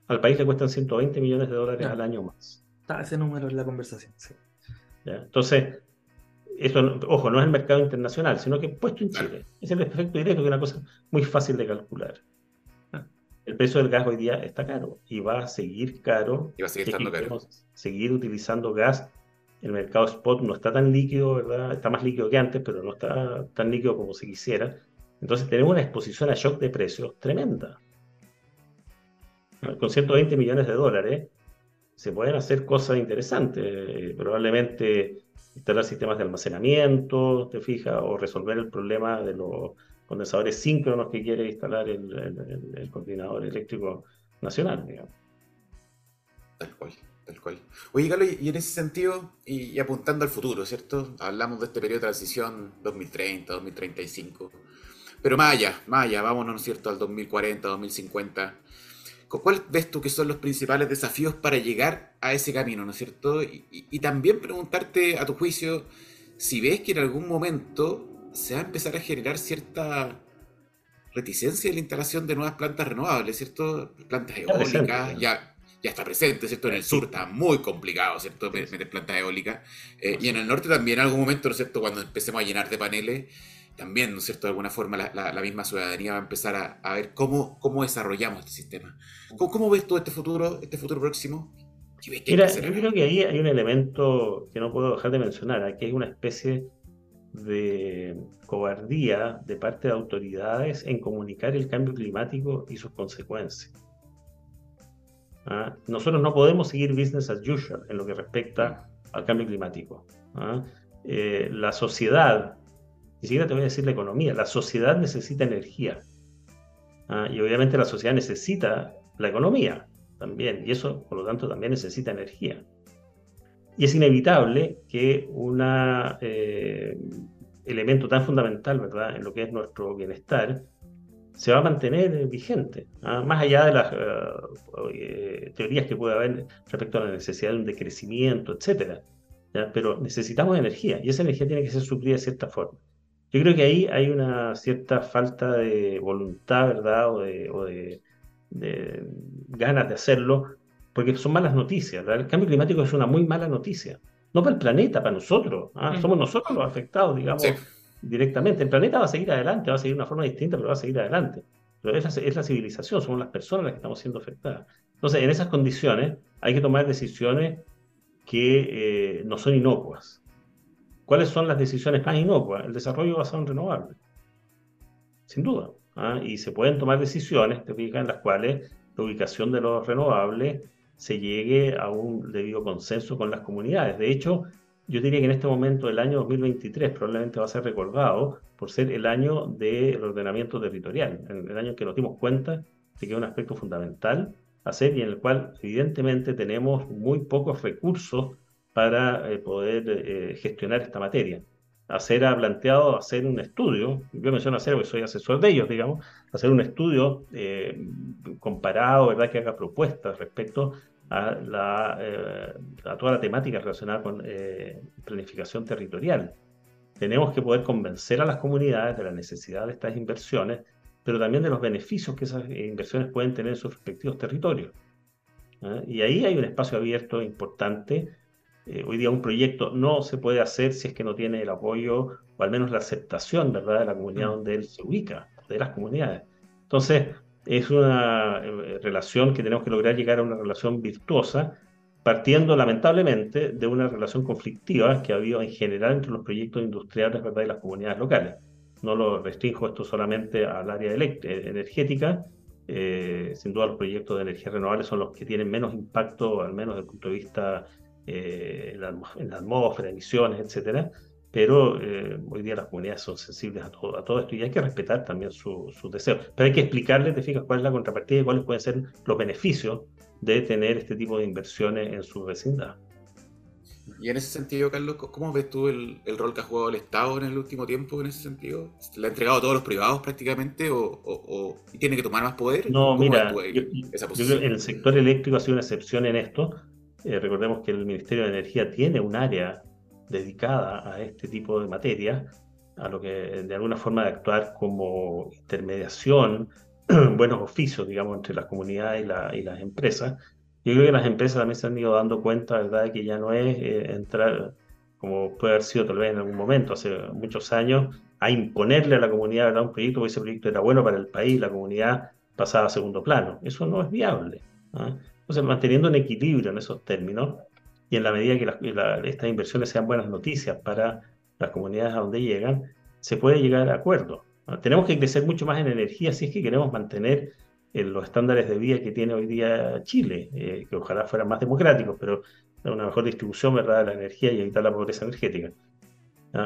al país le cuestan 120 millones de dólares al año más. Está ese número en la conversación, sí. Entonces, esto, ojo, no es el mercado internacional, sino que puesto en Chile. Es el efecto directo, que es una cosa muy fácil de calcular el precio del gas hoy día está caro y va a seguir caro. Y va a seguir estando caro. Seguir utilizando gas. El mercado spot no está tan líquido, ¿verdad? Está más líquido que antes, pero no está tan líquido como se quisiera. Entonces tenemos una exposición a shock de precios tremenda. Con 120 millones de dólares se pueden hacer cosas interesantes. Probablemente instalar sistemas de almacenamiento, te fijas, o resolver el problema de los condensadores síncronos que quiere instalar el, coordinador eléctrico nacional, digamos. Tal cual, tal cual. Oye, Carlos, y en ese sentido, y, apuntando al futuro, ¿cierto? Hablamos de este periodo de transición 2030, 2035, pero más allá, más allá, vámonos, ¿no es cierto?, al 2040, 2050. ¿Cuál ves tú que son los principales desafíos para llegar a ese camino, ¿no es cierto? y también preguntarte, a tu juicio, si ves que en algún momento se va a empezar a generar cierta reticencia en la instalación de nuevas plantas renovables, ¿cierto? Plantas eólicas, ya, ya está presente, ¿cierto? En el sur está muy complicado, ¿cierto? Meter plantas eólicas. Eh, y en el norte también en algún momento, ¿no es cierto? Cuando empecemos a llenar de paneles, también, ¿no es cierto? De alguna forma la, misma ciudadanía va a empezar a, ver cómo, cómo desarrollamos este sistema. ¿Cómo, ¿Cómo, ves tú este futuro, este futuro próximo? Mira, yo creo que ahí hay un elemento que no puedo dejar de mencionar, aquí hay una especie de cobardía de parte de autoridades en comunicar el cambio climático y sus consecuencias. ¿Ah? Nosotros no podemos seguir business as usual en lo que respecta al cambio climático. ¿Ah? Eh, la sociedad, ni siquiera te voy a decir la economía, la sociedad necesita energía. ¿Ah? Y obviamente la sociedad necesita la economía también, y eso por lo tanto también necesita energía. Y es inevitable que un eh, elemento tan fundamental, ¿verdad?, en lo que es nuestro bienestar, se va a mantener vigente, ¿ah? más allá de las eh, teorías que puede haber respecto a la necesidad de un decrecimiento, etc. Pero necesitamos energía y esa energía tiene que ser suplida de cierta forma. Yo creo que ahí hay una cierta falta de voluntad, ¿verdad? O de, de ganas de hacerlo porque son malas noticias. El cambio climático es una muy mala noticia. No para el planeta, para nosotros. ¿ah? Somos nosotros los afectados, digamos, directamente. El planeta va a seguir adelante, va a seguir de una forma distinta, pero va a seguir adelante. Pero es la, civilización, somos las personas las que estamos siendo afectadas. Entonces, en esas condiciones hay que tomar decisiones que eh, no son inocuas. ¿Cuáles son las decisiones más inocuas? El desarrollo basado en renovables. Sin duda. ¿ah? Y se pueden tomar decisiones, te fijas, en las cuales la ubicación de los renovables se llegue a un debido consenso con las comunidades. De hecho, yo diría que en este momento el año 2023 probablemente va a ser recordado por ser el año del ordenamiento territorial, el año en que nos dimos cuenta de que es un aspecto fundamental hacer y en el cual evidentemente tenemos muy pocos recursos para eh, poder eh, gestionar esta materia. Acera ha planteado hacer un estudio, yo menciono Acera porque soy asesor de ellos, digamos, hacer un estudio eh, comparado, ¿verdad?, que haga propuestas respecto a, la, eh, a toda la temática relacionada con eh, planificación territorial. Tenemos que poder convencer a las comunidades de la necesidad de estas inversiones, pero también de los beneficios que esas inversiones pueden tener en sus respectivos territorios. Y ahí hay un espacio abierto importante eh, hoy día un proyecto no se puede hacer si es que no tiene el apoyo o al menos la aceptación ¿verdad? de la comunidad mm. donde él se ubica, de las comunidades. Entonces, es una eh, relación que tenemos que lograr llegar a una relación virtuosa, partiendo lamentablemente de una relación conflictiva que ha habido en general entre los proyectos industriales ¿verdad? y las comunidades locales. No lo restringo esto solamente al área energética, eh, sin duda los proyectos de energía renovable son los que tienen menos impacto, al menos desde el punto de vista eh, en, la, atmósfera, emisiones, etcétera, pero eh, hoy día las comunidades son sensibles a todo, a todo esto y hay que respetar también sus su deseos. Pero hay que explicarles, te fijas, cuál es la contrapartida y cuáles pueden ser los beneficios de tener este tipo de inversiones en su vecindad. Y en ese sentido, Carlos, ¿cómo ves tú el, rol que ha jugado el Estado en el último tiempo en ese sentido? ¿Le ha entregado a todos los privados prácticamente o, tiene que tomar más poder? No, mira, el sector eléctrico ha sido una excepción en esto, eh, recordemos que el Ministerio de Energía tiene un área dedicada a este tipo de materia, a lo que de alguna forma de actuar como intermediación, buenos oficios, digamos, entre las comunidades y, las empresas. Yo creo que las empresas también se han ido dando cuenta, ¿verdad?, que ya no es eh, entrar, como puede haber sido tal vez en algún momento, hace muchos años, a imponerle a la comunidad ¿verdad? un proyecto, porque ese proyecto era bueno para el país, la comunidad pasaba a segundo plano. Eso no es viable. ¿ah? Entonces, manteniendo un equilibrio en esos términos y en la medida que estas inversiones sean buenas noticias para las comunidades a donde llegan, se puede llegar a acuerdos. Tenemos que crecer mucho más en energía si es que queremos mantener eh, los estándares de vida que tiene hoy día Chile, eh, que ojalá fueran más democráticos, pero una mejor distribución ¿verdad? de la energía y evitar la pobreza energética.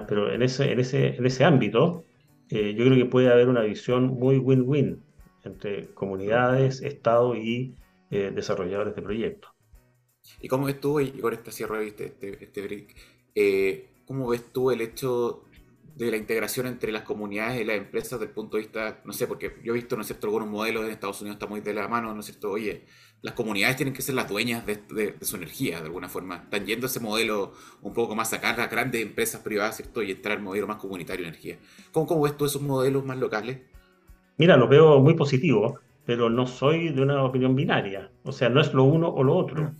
Pero en ese, en ese, en ese ámbito, eh, yo creo que puede haber una visión muy win-win entre comunidades, Estado y eh, desarrolladores de proyectos. ¿Y cómo ves tú, y con esta cierre este, este, este break, eh, cómo ves tú el hecho de la integración entre las comunidades y las empresas desde el punto de vista, no sé, porque yo he visto, ¿no es cierto?, algunos modelos en Estados Unidos está muy de la mano, ¿no es cierto?, oye, las comunidades tienen que ser las dueñas de, su energía, de alguna forma. Están yendo a ese modelo un poco más sacar a grandes empresas privadas, ¿cierto?, y entrar al modelo más comunitario de energía. ¿Cómo, cómo ves tú esos modelos más locales? Mira, lo veo muy positivo pero no soy de una opinión binaria. O sea, no es lo uno o lo otro.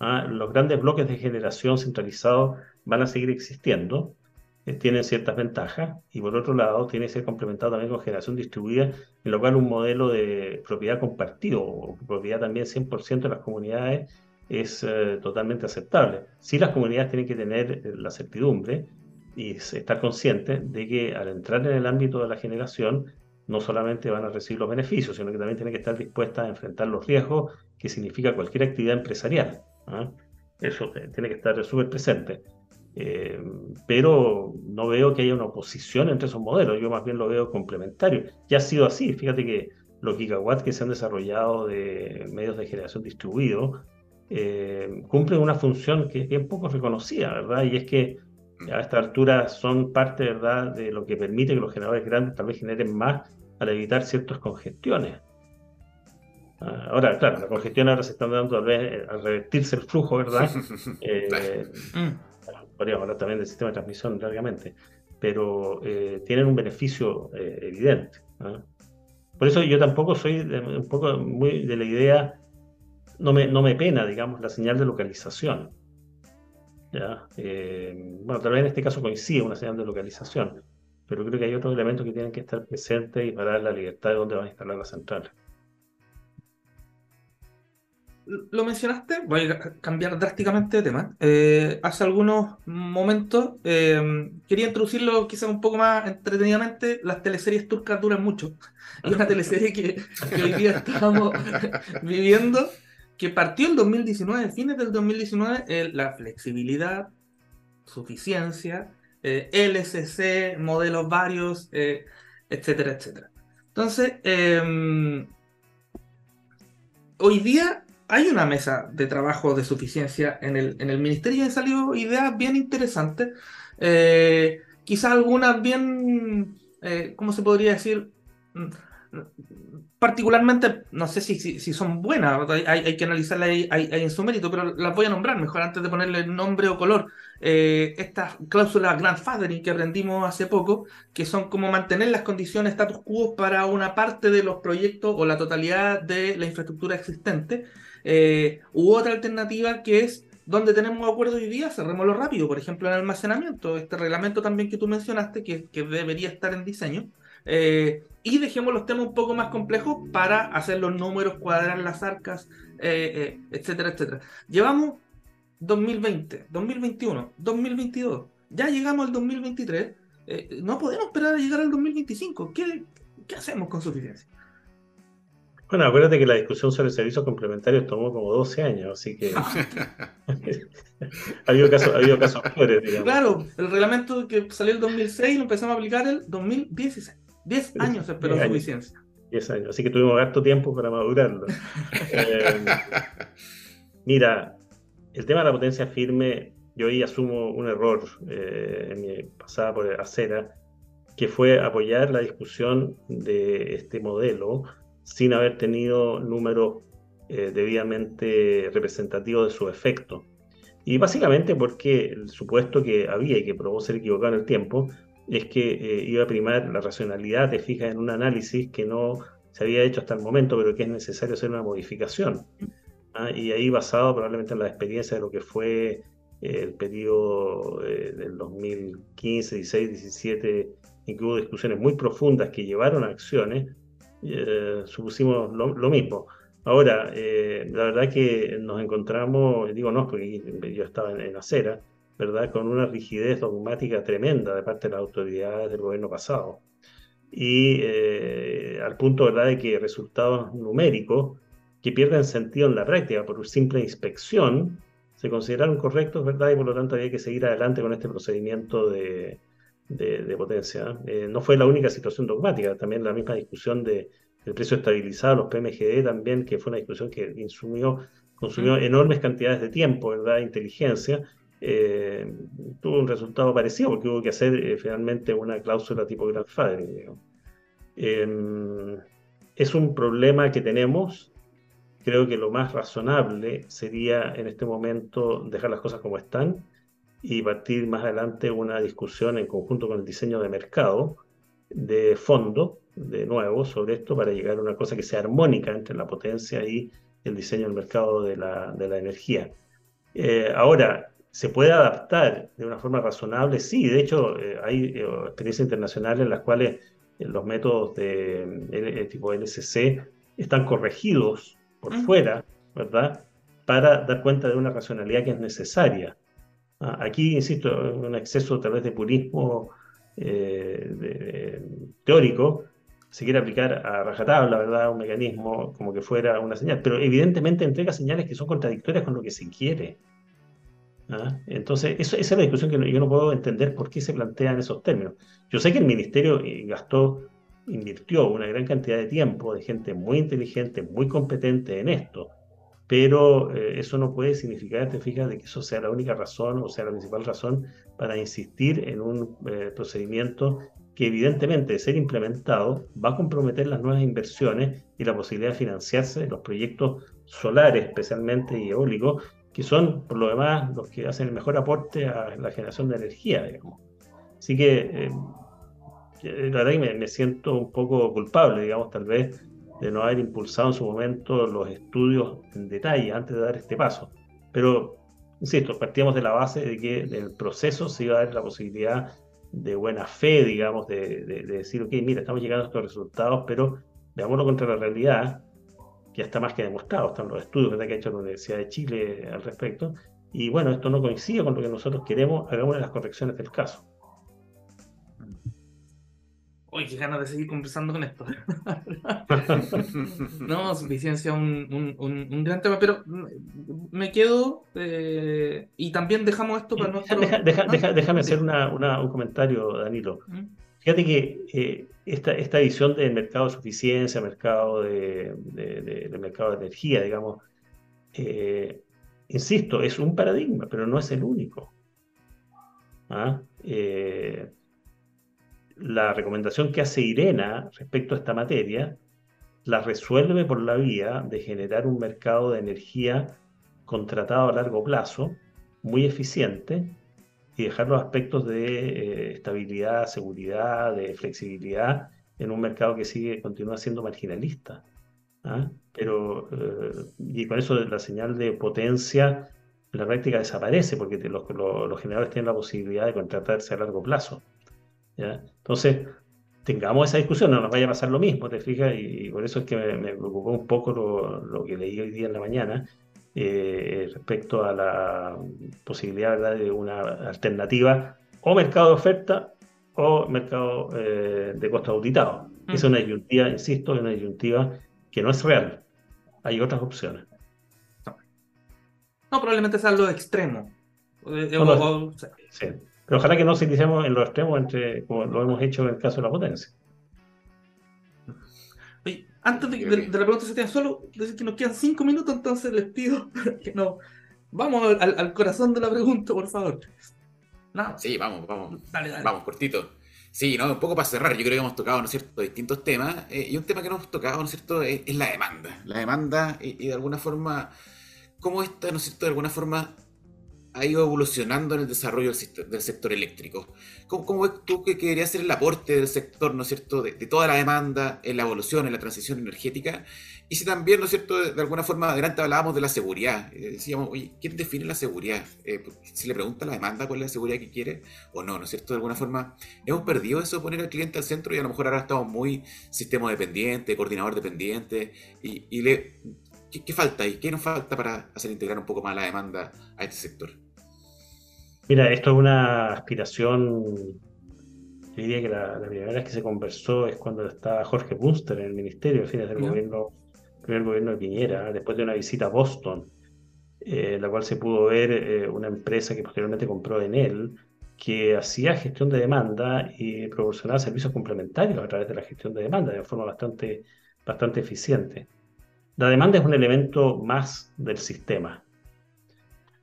¿ah? Los grandes bloques de generación centralizados van a seguir existiendo, eh, tienen ciertas ventajas, y por otro lado, tiene que ser complementado también con generación distribuida, en lo cual un modelo de propiedad compartido o propiedad también 100% de las comunidades es eh, totalmente aceptable. Sí, las comunidades tienen que tener eh, la certidumbre y estar conscientes de que al entrar en el ámbito de la generación, no solamente van a recibir los beneficios, sino que también tienen que estar dispuestas a enfrentar los riesgos que significa cualquier actividad empresarial. ¿ah? Eso tiene que estar súper presente. Eh, pero no veo que haya una oposición entre esos modelos, yo más bien lo veo complementario. Ya ha sido así, fíjate que los gigawatts que se han desarrollado de medios de generación distribuidos eh, cumplen una función que es bien poco reconocida, ¿verdad? Y es que a esta altura son parte, ¿verdad?, de lo que permite que los generadores grandes tal vez generen más para evitar ciertas congestiones. Ah, ahora, claro, la congestión ahora se están dando vez al revertirse el flujo, ¿verdad? Eh, mm. podríamos hablar también del sistema de transmisión largamente, pero eh, tienen un beneficio eh, evidente. Por eso yo tampoco soy un poco muy de la idea, no me, no me pena, digamos, la señal de localización. ¿Ya? bueno, tal vez en este caso coincide una señal de localización, pero creo que hay otros elementos que tienen que estar presentes y para la libertad de dónde van a instalar la central. Lo mencionaste, voy a cambiar drásticamente de tema. Eh, hace algunos momentos eh, quería introducirlo quizás un poco más entretenidamente. Las teleseries turcas duran mucho. Hay una teleserie que, hoy día estamos viviendo que partió en 2019, fines del 2019, la flexibilidad, suficiencia eh, LCC, modelos varios, eh, etcétera, etcétera. Entonces, em, hoy día hay una mesa de trabajo de suficiencia en el, en el ministerio y han salido ideas bien interesantes. Eh, quizás algunas bien, eh, ¿cómo se podría decir? Particularmente, no sé si, son buenas, hay, hay que analizarlas en su mérito, pero las voy a nombrar mejor antes de ponerle nombre o color. Eh, estas cláusulas grandfathering que aprendimos hace poco, que son como mantener las condiciones status quo para una parte de los proyectos o la totalidad de la infraestructura existente, eh, u otra alternativa que es donde tenemos acuerdos hoy día, cerrémoslo rápido, por ejemplo en almacenamiento, este reglamento también que tú mencionaste, que debería estar en diseño, eh, y dejemos los temas un poco más complejos para hacer los números, cuadrar las arcas, eh, eh, etcétera, etcétera. Llevamos 2020, 2021, 2022, ya llegamos al 2023, no podemos esperar a llegar al 2025. ¿Qué, qué hacemos con suficiencia? Bueno, acuérdate que la discusión sobre servicios complementarios tomó como 12 años, así que ha habido casos, ha habido casos peores, digamos. Claro, el reglamento que salió el 2006 lo empezamos a aplicar el 2016. 10 años esperó suficiencia. 10 años, así que tuvimos harto tiempo para madurarlo. Eh, mira, el tema de la potencia firme, yo ahí asumo un error eh, en mi pasada por acera, que fue apoyar la discusión de este modelo sin haber tenido números eh, debidamente representativos de su efecto. Y básicamente porque el supuesto que había y que probó ser equivocado en el tiempo es que eh, iba a primar la racionalidad, te fijas en un análisis que no se había hecho hasta el momento, pero que es necesario hacer una modificación. ¿ah? Y ahí basado probablemente en la experiencia de lo que fue eh, el periodo eh, del 2015, 16, 17, en que hubo discusiones muy profundas que llevaron a acciones, supusimos lo, lo, mismo. Ahora, la verdad que nos encontramos, digo no, porque yo estaba en, en acera, ¿verdad? Con una rigidez dogmática tremenda de parte de las autoridades del gobierno pasado. Y eh, al punto, ¿verdad?, de que resultados numéricos que pierden sentido en la práctica por simple inspección se consideraron correctos, ¿verdad? Y por lo tanto había que seguir adelante con este procedimiento de, de, potencia. Eh, no fue la única situación dogmática, también la misma discusión de, del precio estabilizado, los PMGD también, que fue una discusión que insumió, consumió enormes cantidades de tiempo, ¿verdad? Inteligencia, eh, tuvo un resultado parecido porque hubo que hacer eh, finalmente una cláusula tipo grandfathering. Eh, es un problema que tenemos. Creo que lo más razonable sería en este momento dejar las cosas como están y partir más adelante una discusión en conjunto con el diseño de mercado de fondo, de nuevo, sobre esto para llegar a una cosa que sea armónica entre la potencia y el diseño del mercado de la, de la energía. Eh, ahora, ¿Se puede adaptar de una forma razonable? Sí, de hecho eh, hay eh, experiencias internacionales en las cuales eh, los métodos de tipo LSC están corregidos por fuera, ¿verdad? Para dar cuenta de una racionalidad que es necesaria. Ah, aquí, insisto, un exceso tal vez de purismo teórico se quiere aplicar a rajatabla, ¿verdad? Un mecanismo como que fuera una señal, pero evidentemente entrega señales que son contradictorias con lo que se quiere. ¿Ah? Entonces, esa es la discusión que yo no puedo entender por qué se plantean esos términos. Yo sé que el ministerio eh, gastó, invirtió una gran cantidad de tiempo de gente muy inteligente, muy competente en esto, pero eh, eso no puede significar, te fijas, de que eso sea la única razón o sea la principal razón para insistir en un eh, procedimiento que evidentemente de ser implementado va a comprometer las nuevas inversiones y la posibilidad de financiarse los proyectos solares especialmente y eólicos que son, por lo demás, los que hacen el mejor aporte a la generación de energía, digamos. Así que, eh, la verdad que me, siento un poco culpable, digamos, tal vez, de no haber impulsado en su momento los estudios en detalle antes de dar este paso. Pero, insisto, partíamos de la base de que en el proceso se iba a dar la posibilidad de buena fe, digamos, de, de decir, ok, mira, estamos llegando a estos resultados, pero veámoslo contra la realidad ya está más que demostrado, están los estudios que ha hecho la Universidad de Chile al respecto, y bueno, esto no coincide con lo que nosotros queremos, hagamos las correcciones del caso. Uy, qué ganas de seguir conversando con esto. no, suficiencia, un, un, un, gran tema, pero me quedo eh, y también dejamos esto para nuestro... déjame hacer un comentario, Danilo. ¿Mm? Fíjate que eh, esta, esta visión del mercado de suficiencia, mercado de, mercado de energía, digamos, eh, insisto, es un paradigma, pero no es el único. ¿Ah? Eh, la recomendación que hace Irena respecto a esta materia la resuelve por la vía de generar un mercado de energía contratado a largo plazo, muy eficiente, y dejar los aspectos de eh, estabilidad, seguridad, de flexibilidad en un mercado que sigue, continúa siendo marginalista. ¿ah? Pero, eh, y con eso la señal de potencia en la práctica desaparece, porque los, los, generadores tienen la posibilidad de contratarse a largo plazo. Entonces, tengamos esa discusión, no nos vaya a pasar lo mismo, ¿te fijas? Y, por eso es que me, preocupó un poco lo, lo, que leí hoy día en la mañana eh, respecto a la posibilidad de una alternativa o mercado de oferta o mercado eh, de costo auditado. Mm. Es una disyuntiva, insisto, es una disyuntiva que no es real. Hay otras opciones. No, probablemente sea lo extremo. Eh, sí. Pero ojalá que no se iniciemos en los extremos entre, como lo hemos hecho en el caso de la potencia. Antes de, la pregunta se solo decir que nos quedan cinco minutos, entonces les pido que no. Vamos al, corazón de la pregunta, por favor. Sí, vamos, vamos. Vamos, cortito. Sí, no, un poco para cerrar, yo creo que hemos tocado, ¿no es cierto?, distintos temas, eh, y un tema que no hemos tocado, ¿no es cierto?, es, la demanda. La demanda y, y, de alguna forma, cómo esta, ¿no es cierto?, de alguna forma ha ido evolucionando en el desarrollo del sector, eléctrico. ¿Cómo, ves tú que quería ser el aporte del sector, ¿no es cierto?, de, toda la demanda en la evolución, en la transición energética. Y si también, ¿no es cierto?, de, alguna forma, adelante hablábamos de la seguridad. Eh, decíamos, oye, ¿quién define la seguridad? Eh, si le pregunta la demanda cuál es la seguridad que quiere o no, ¿no es cierto?, de alguna forma, hemos perdido eso de poner al cliente al centro y a lo mejor ahora estamos muy sistema dependiente, coordinador dependiente, y, y le ¿Qué, falta ahí? ¿Qué nos falta para hacer integrar un poco más la demanda a este sector? Mira, esto es una aspiración. Yo diría que la, primera vez que se conversó es cuando estaba Jorge Bunster en el ministerio, a fines del gobierno, primer gobierno de Piñera, después de una visita a Boston, eh, la cual se pudo ver eh, una empresa que posteriormente compró en él, que hacía gestión de demanda y proporcionaba servicios complementarios a través de la gestión de demanda de forma bastante, bastante eficiente. La demanda es un elemento más del sistema.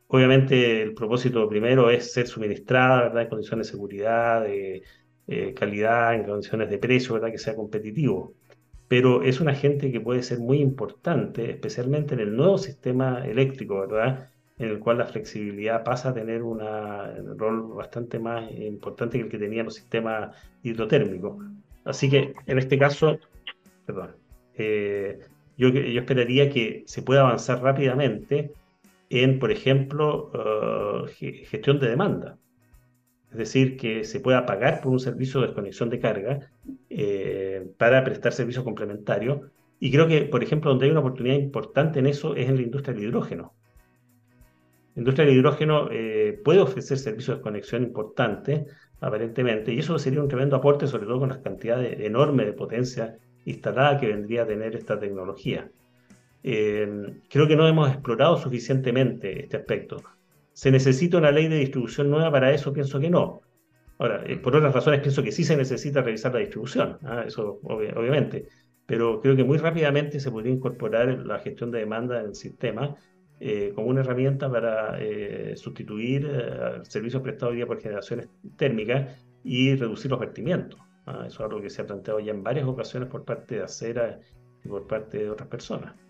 Obviamente el propósito primero es ser suministrada ¿verdad? en condiciones de seguridad, de eh, calidad, en condiciones de precio, ¿verdad? que sea competitivo. Pero es un agente que puede ser muy importante, especialmente en el nuevo sistema eléctrico, ¿verdad? en el cual la flexibilidad pasa a tener un rol bastante más importante que el que tenían los sistemas hidrotérmicos. Así que en este caso, perdón, eh, yo, yo esperaría que se pueda avanzar rápidamente en, por ejemplo, uh, gestión de demanda. Es decir, que se pueda pagar por un servicio de desconexión de carga eh, para prestar servicios complementarios. Y creo que, por ejemplo, donde hay una oportunidad importante en eso es en la industria del hidrógeno. La industria del hidrógeno eh, puede ofrecer servicios de desconexión importantes, aparentemente, y eso sería un tremendo aporte, sobre todo con las cantidades enormes de potencia instalada que vendría a tener esta tecnología. Eh, creo que no hemos explorado suficientemente este aspecto. ¿Se necesita una ley de distribución nueva para eso? Pienso que no. Ahora, eh, por otras razones pienso que sí se necesita revisar la distribución, ¿ah? eso obviamente, pero creo que muy rápidamente se podría incorporar la gestión de demanda en el sistema eh, como una herramienta para sustituir servicios prestados hoy por generaciones térmicas y reducir los vertimientos. ¿ah? Eso es algo que se ha planteado ya en varias ocasiones por parte de Acera y por parte de otras personas.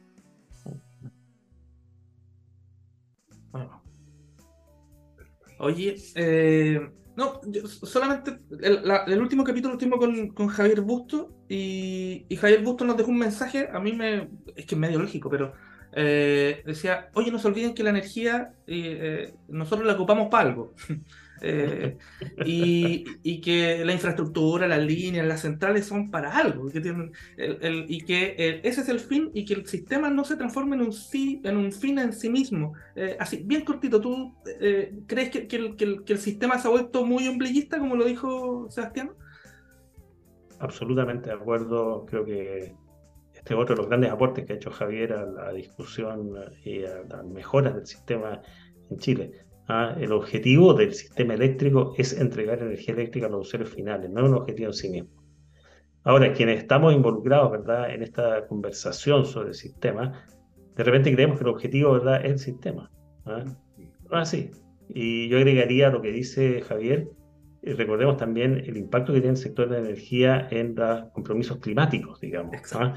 Oye, eh, no, solamente el, último capítulo lo tuvimos con, Javier Busto y, Javier Busto nos dejó un mensaje, a mí me, es que es medio lógico, pero eh, decía, oye, no se olviden que la energía eh, nosotros la ocupamos para algo. Eh, y, que la infraestructura, las líneas, las centrales son para algo, que tienen y que ese es el fin y que el sistema no se transforme en un, fin en sí mismo. Eh, así, bien cortito, ¿tú eh, crees que, el, que, el, sistema se ha vuelto muy ombliguista, como lo dijo Sebastián? Absolutamente de acuerdo, creo que este es otro de los grandes aportes que ha hecho Javier a la discusión y a las mejoras del sistema en Chile ¿ah? el objetivo del sistema eléctrico es entregar energía eléctrica a los usuarios finales, no es un objetivo en sí mismo. Ahora, quienes estamos involucrados ¿verdad? en esta conversación sobre el sistema, de repente creemos que el objetivo ¿verdad? es el sistema. ¿ah? No es así. Y yo agregaría lo que dice Javier, recordemos también el impacto que tiene el sector de la energía en los compromisos climáticos, digamos. ¿ah?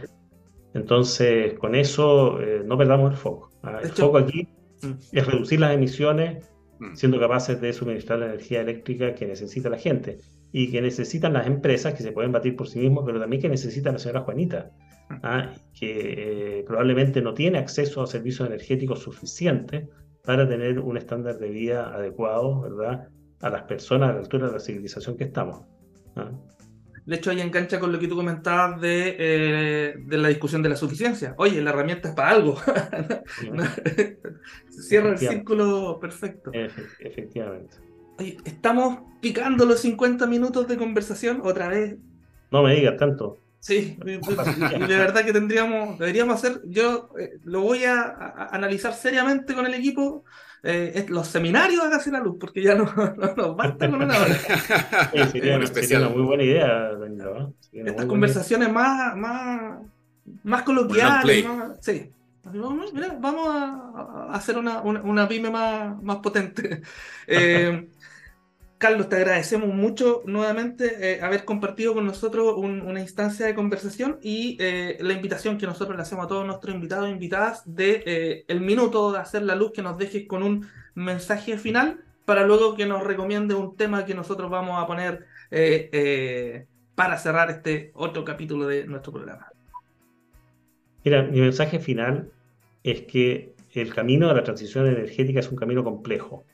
Entonces, con eso eh, no perdamos el foco. ¿ah? El foco aquí mm. es reducir las emisiones, mm. siendo capaces de suministrar la energía eléctrica que necesita la gente y que necesitan las empresas que se pueden batir por sí mismos, pero también que necesita la señora Juanita, mm. ¿ah? que eh, probablemente no tiene acceso a servicios energéticos suficientes para tener un estándar de vida adecuado, ¿verdad? A las personas a la altura de la civilización que estamos. De hecho, ahí engancha con lo que tú comentabas de, eh, de la discusión de la suficiencia. Oye, la herramienta es para algo. Cierra el círculo perfecto. efectivamente. Oye, estamos picando los 50 minutos de conversación otra vez. No me digas tanto. Sí, de, verdad que tendríamos, deberíamos hacer, yo eh, lo voy a, analizar seriamente con el equipo, eh, los seminarios hágase la luz, porque ya no, nos basta con una hora. sería, una, muy buena idea, Estas conversaciones más, más, más coloquiales, sí. Vamos, vamos a, hacer una, una, una, pyme más, más potente. Eh, Carlos, te agradecemos mucho nuevamente eh, haber compartido con nosotros una instancia de conversación y eh, la invitación que nosotros le hacemos a todos nuestros invitados e invitadas de eh, el minuto de hacer la luz que nos dejes con un mensaje final para luego que nos recomiende un tema que nosotros vamos a poner para cerrar este otro capítulo de nuestro programa. Mira, mi mensaje final es que el camino de la transición energética es un camino complejo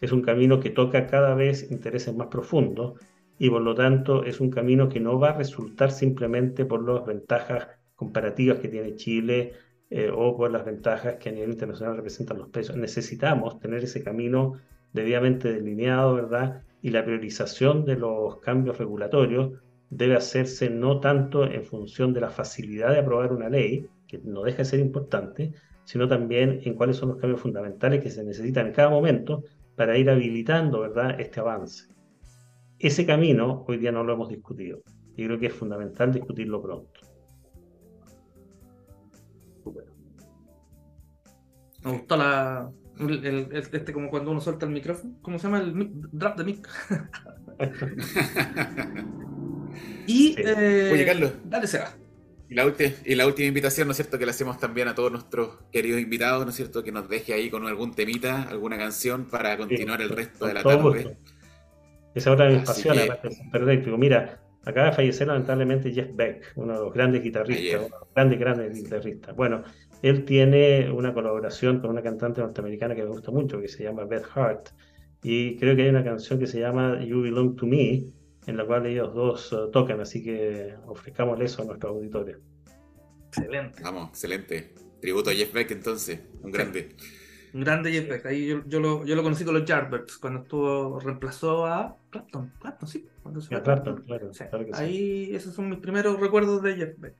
es un camino que toca cada vez intereses más profundos y por lo tanto es un camino que no va a resultar simplemente por las ventajas comparativas que tiene Chile eh, o por las ventajas que a nivel internacional representan los precios. Necesitamos tener ese camino debidamente delineado, ¿verdad? Y la priorización de los cambios regulatorios debe hacerse no tanto en función de la facilidad de aprobar una ley, que no deja de ser importante, sino también en cuáles son los cambios fundamentales que se necesitan en cada momento para ir habilitando ¿verdad? este avance. Ese camino hoy día no lo hemos discutido y creo que es fundamental discutirlo pronto. Me gustó la, este como cuando uno suelta el micrófono. ¿Cómo se llama el drop de mic? y eh, Oye, Carlos. Dale, Seba. Y la, y la última invitación, ¿no es cierto?, que le hacemos también a todos nuestros queridos invitados, ¿no es cierto?, que nos deje ahí con algún temita, alguna canción para continuar el resto de la tarde. Esa es otra de mis pasiones, perfecto. Mira, acaba de fallecer lamentablemente Jeff Beck, uno de los grandes guitarristas, uno de los grandes, grandes guitarristas. Bueno, él tiene una colaboración con una cantante norteamericana que me gusta mucho, que se llama Beth Hart, y creo que hay una canción que se llama You Belong to Me, en la cual ellos dos uh, tocan, así que ofrezcámosle eso a nuestro auditorio. Excelente. Vamos, excelente. Tributo a Jeff Beck entonces, un grande. Un grande Jeff Beck. Ahí yo, yo, lo, yo lo conocí con los Yardbirds, cuando estuvo, reemplazó a Clapton. Clapton, sí. Cuando se Clapton, claro. Ahí esos son mis primeros recuerdos de Jeff Beck.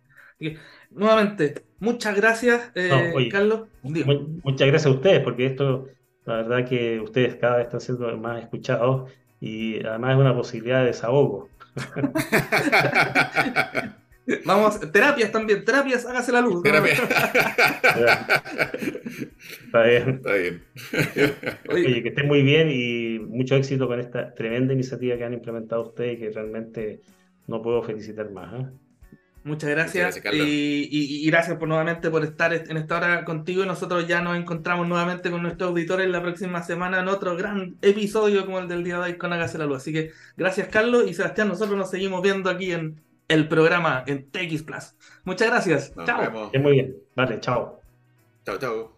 nuevamente, muchas gracias, eh, Carlos. muchas gracias a ustedes, porque esto, la verdad que ustedes cada vez están siendo más escuchados y además es una posibilidad de desahogo. Vamos, terapias también, terapias, hágase la luz. Está bien. Está bien. Oye, que esté muy bien y mucho éxito con esta tremenda iniciativa que han implementado ustedes y que realmente no puedo felicitar más. ¿eh? Muchas gracias, y, gracias por nuevamente por estar en esta hora contigo y nosotros ya nos encontramos nuevamente con nuestros auditores la próxima semana en otro gran episodio como el del día de hoy con Hágase la Luz. Así que gracias Carlos y Sebastián, nosotros nos seguimos viendo aquí en el programa en TX Plus. Muchas gracias. chao. Muy bien. Vale, chao. Chao, chao.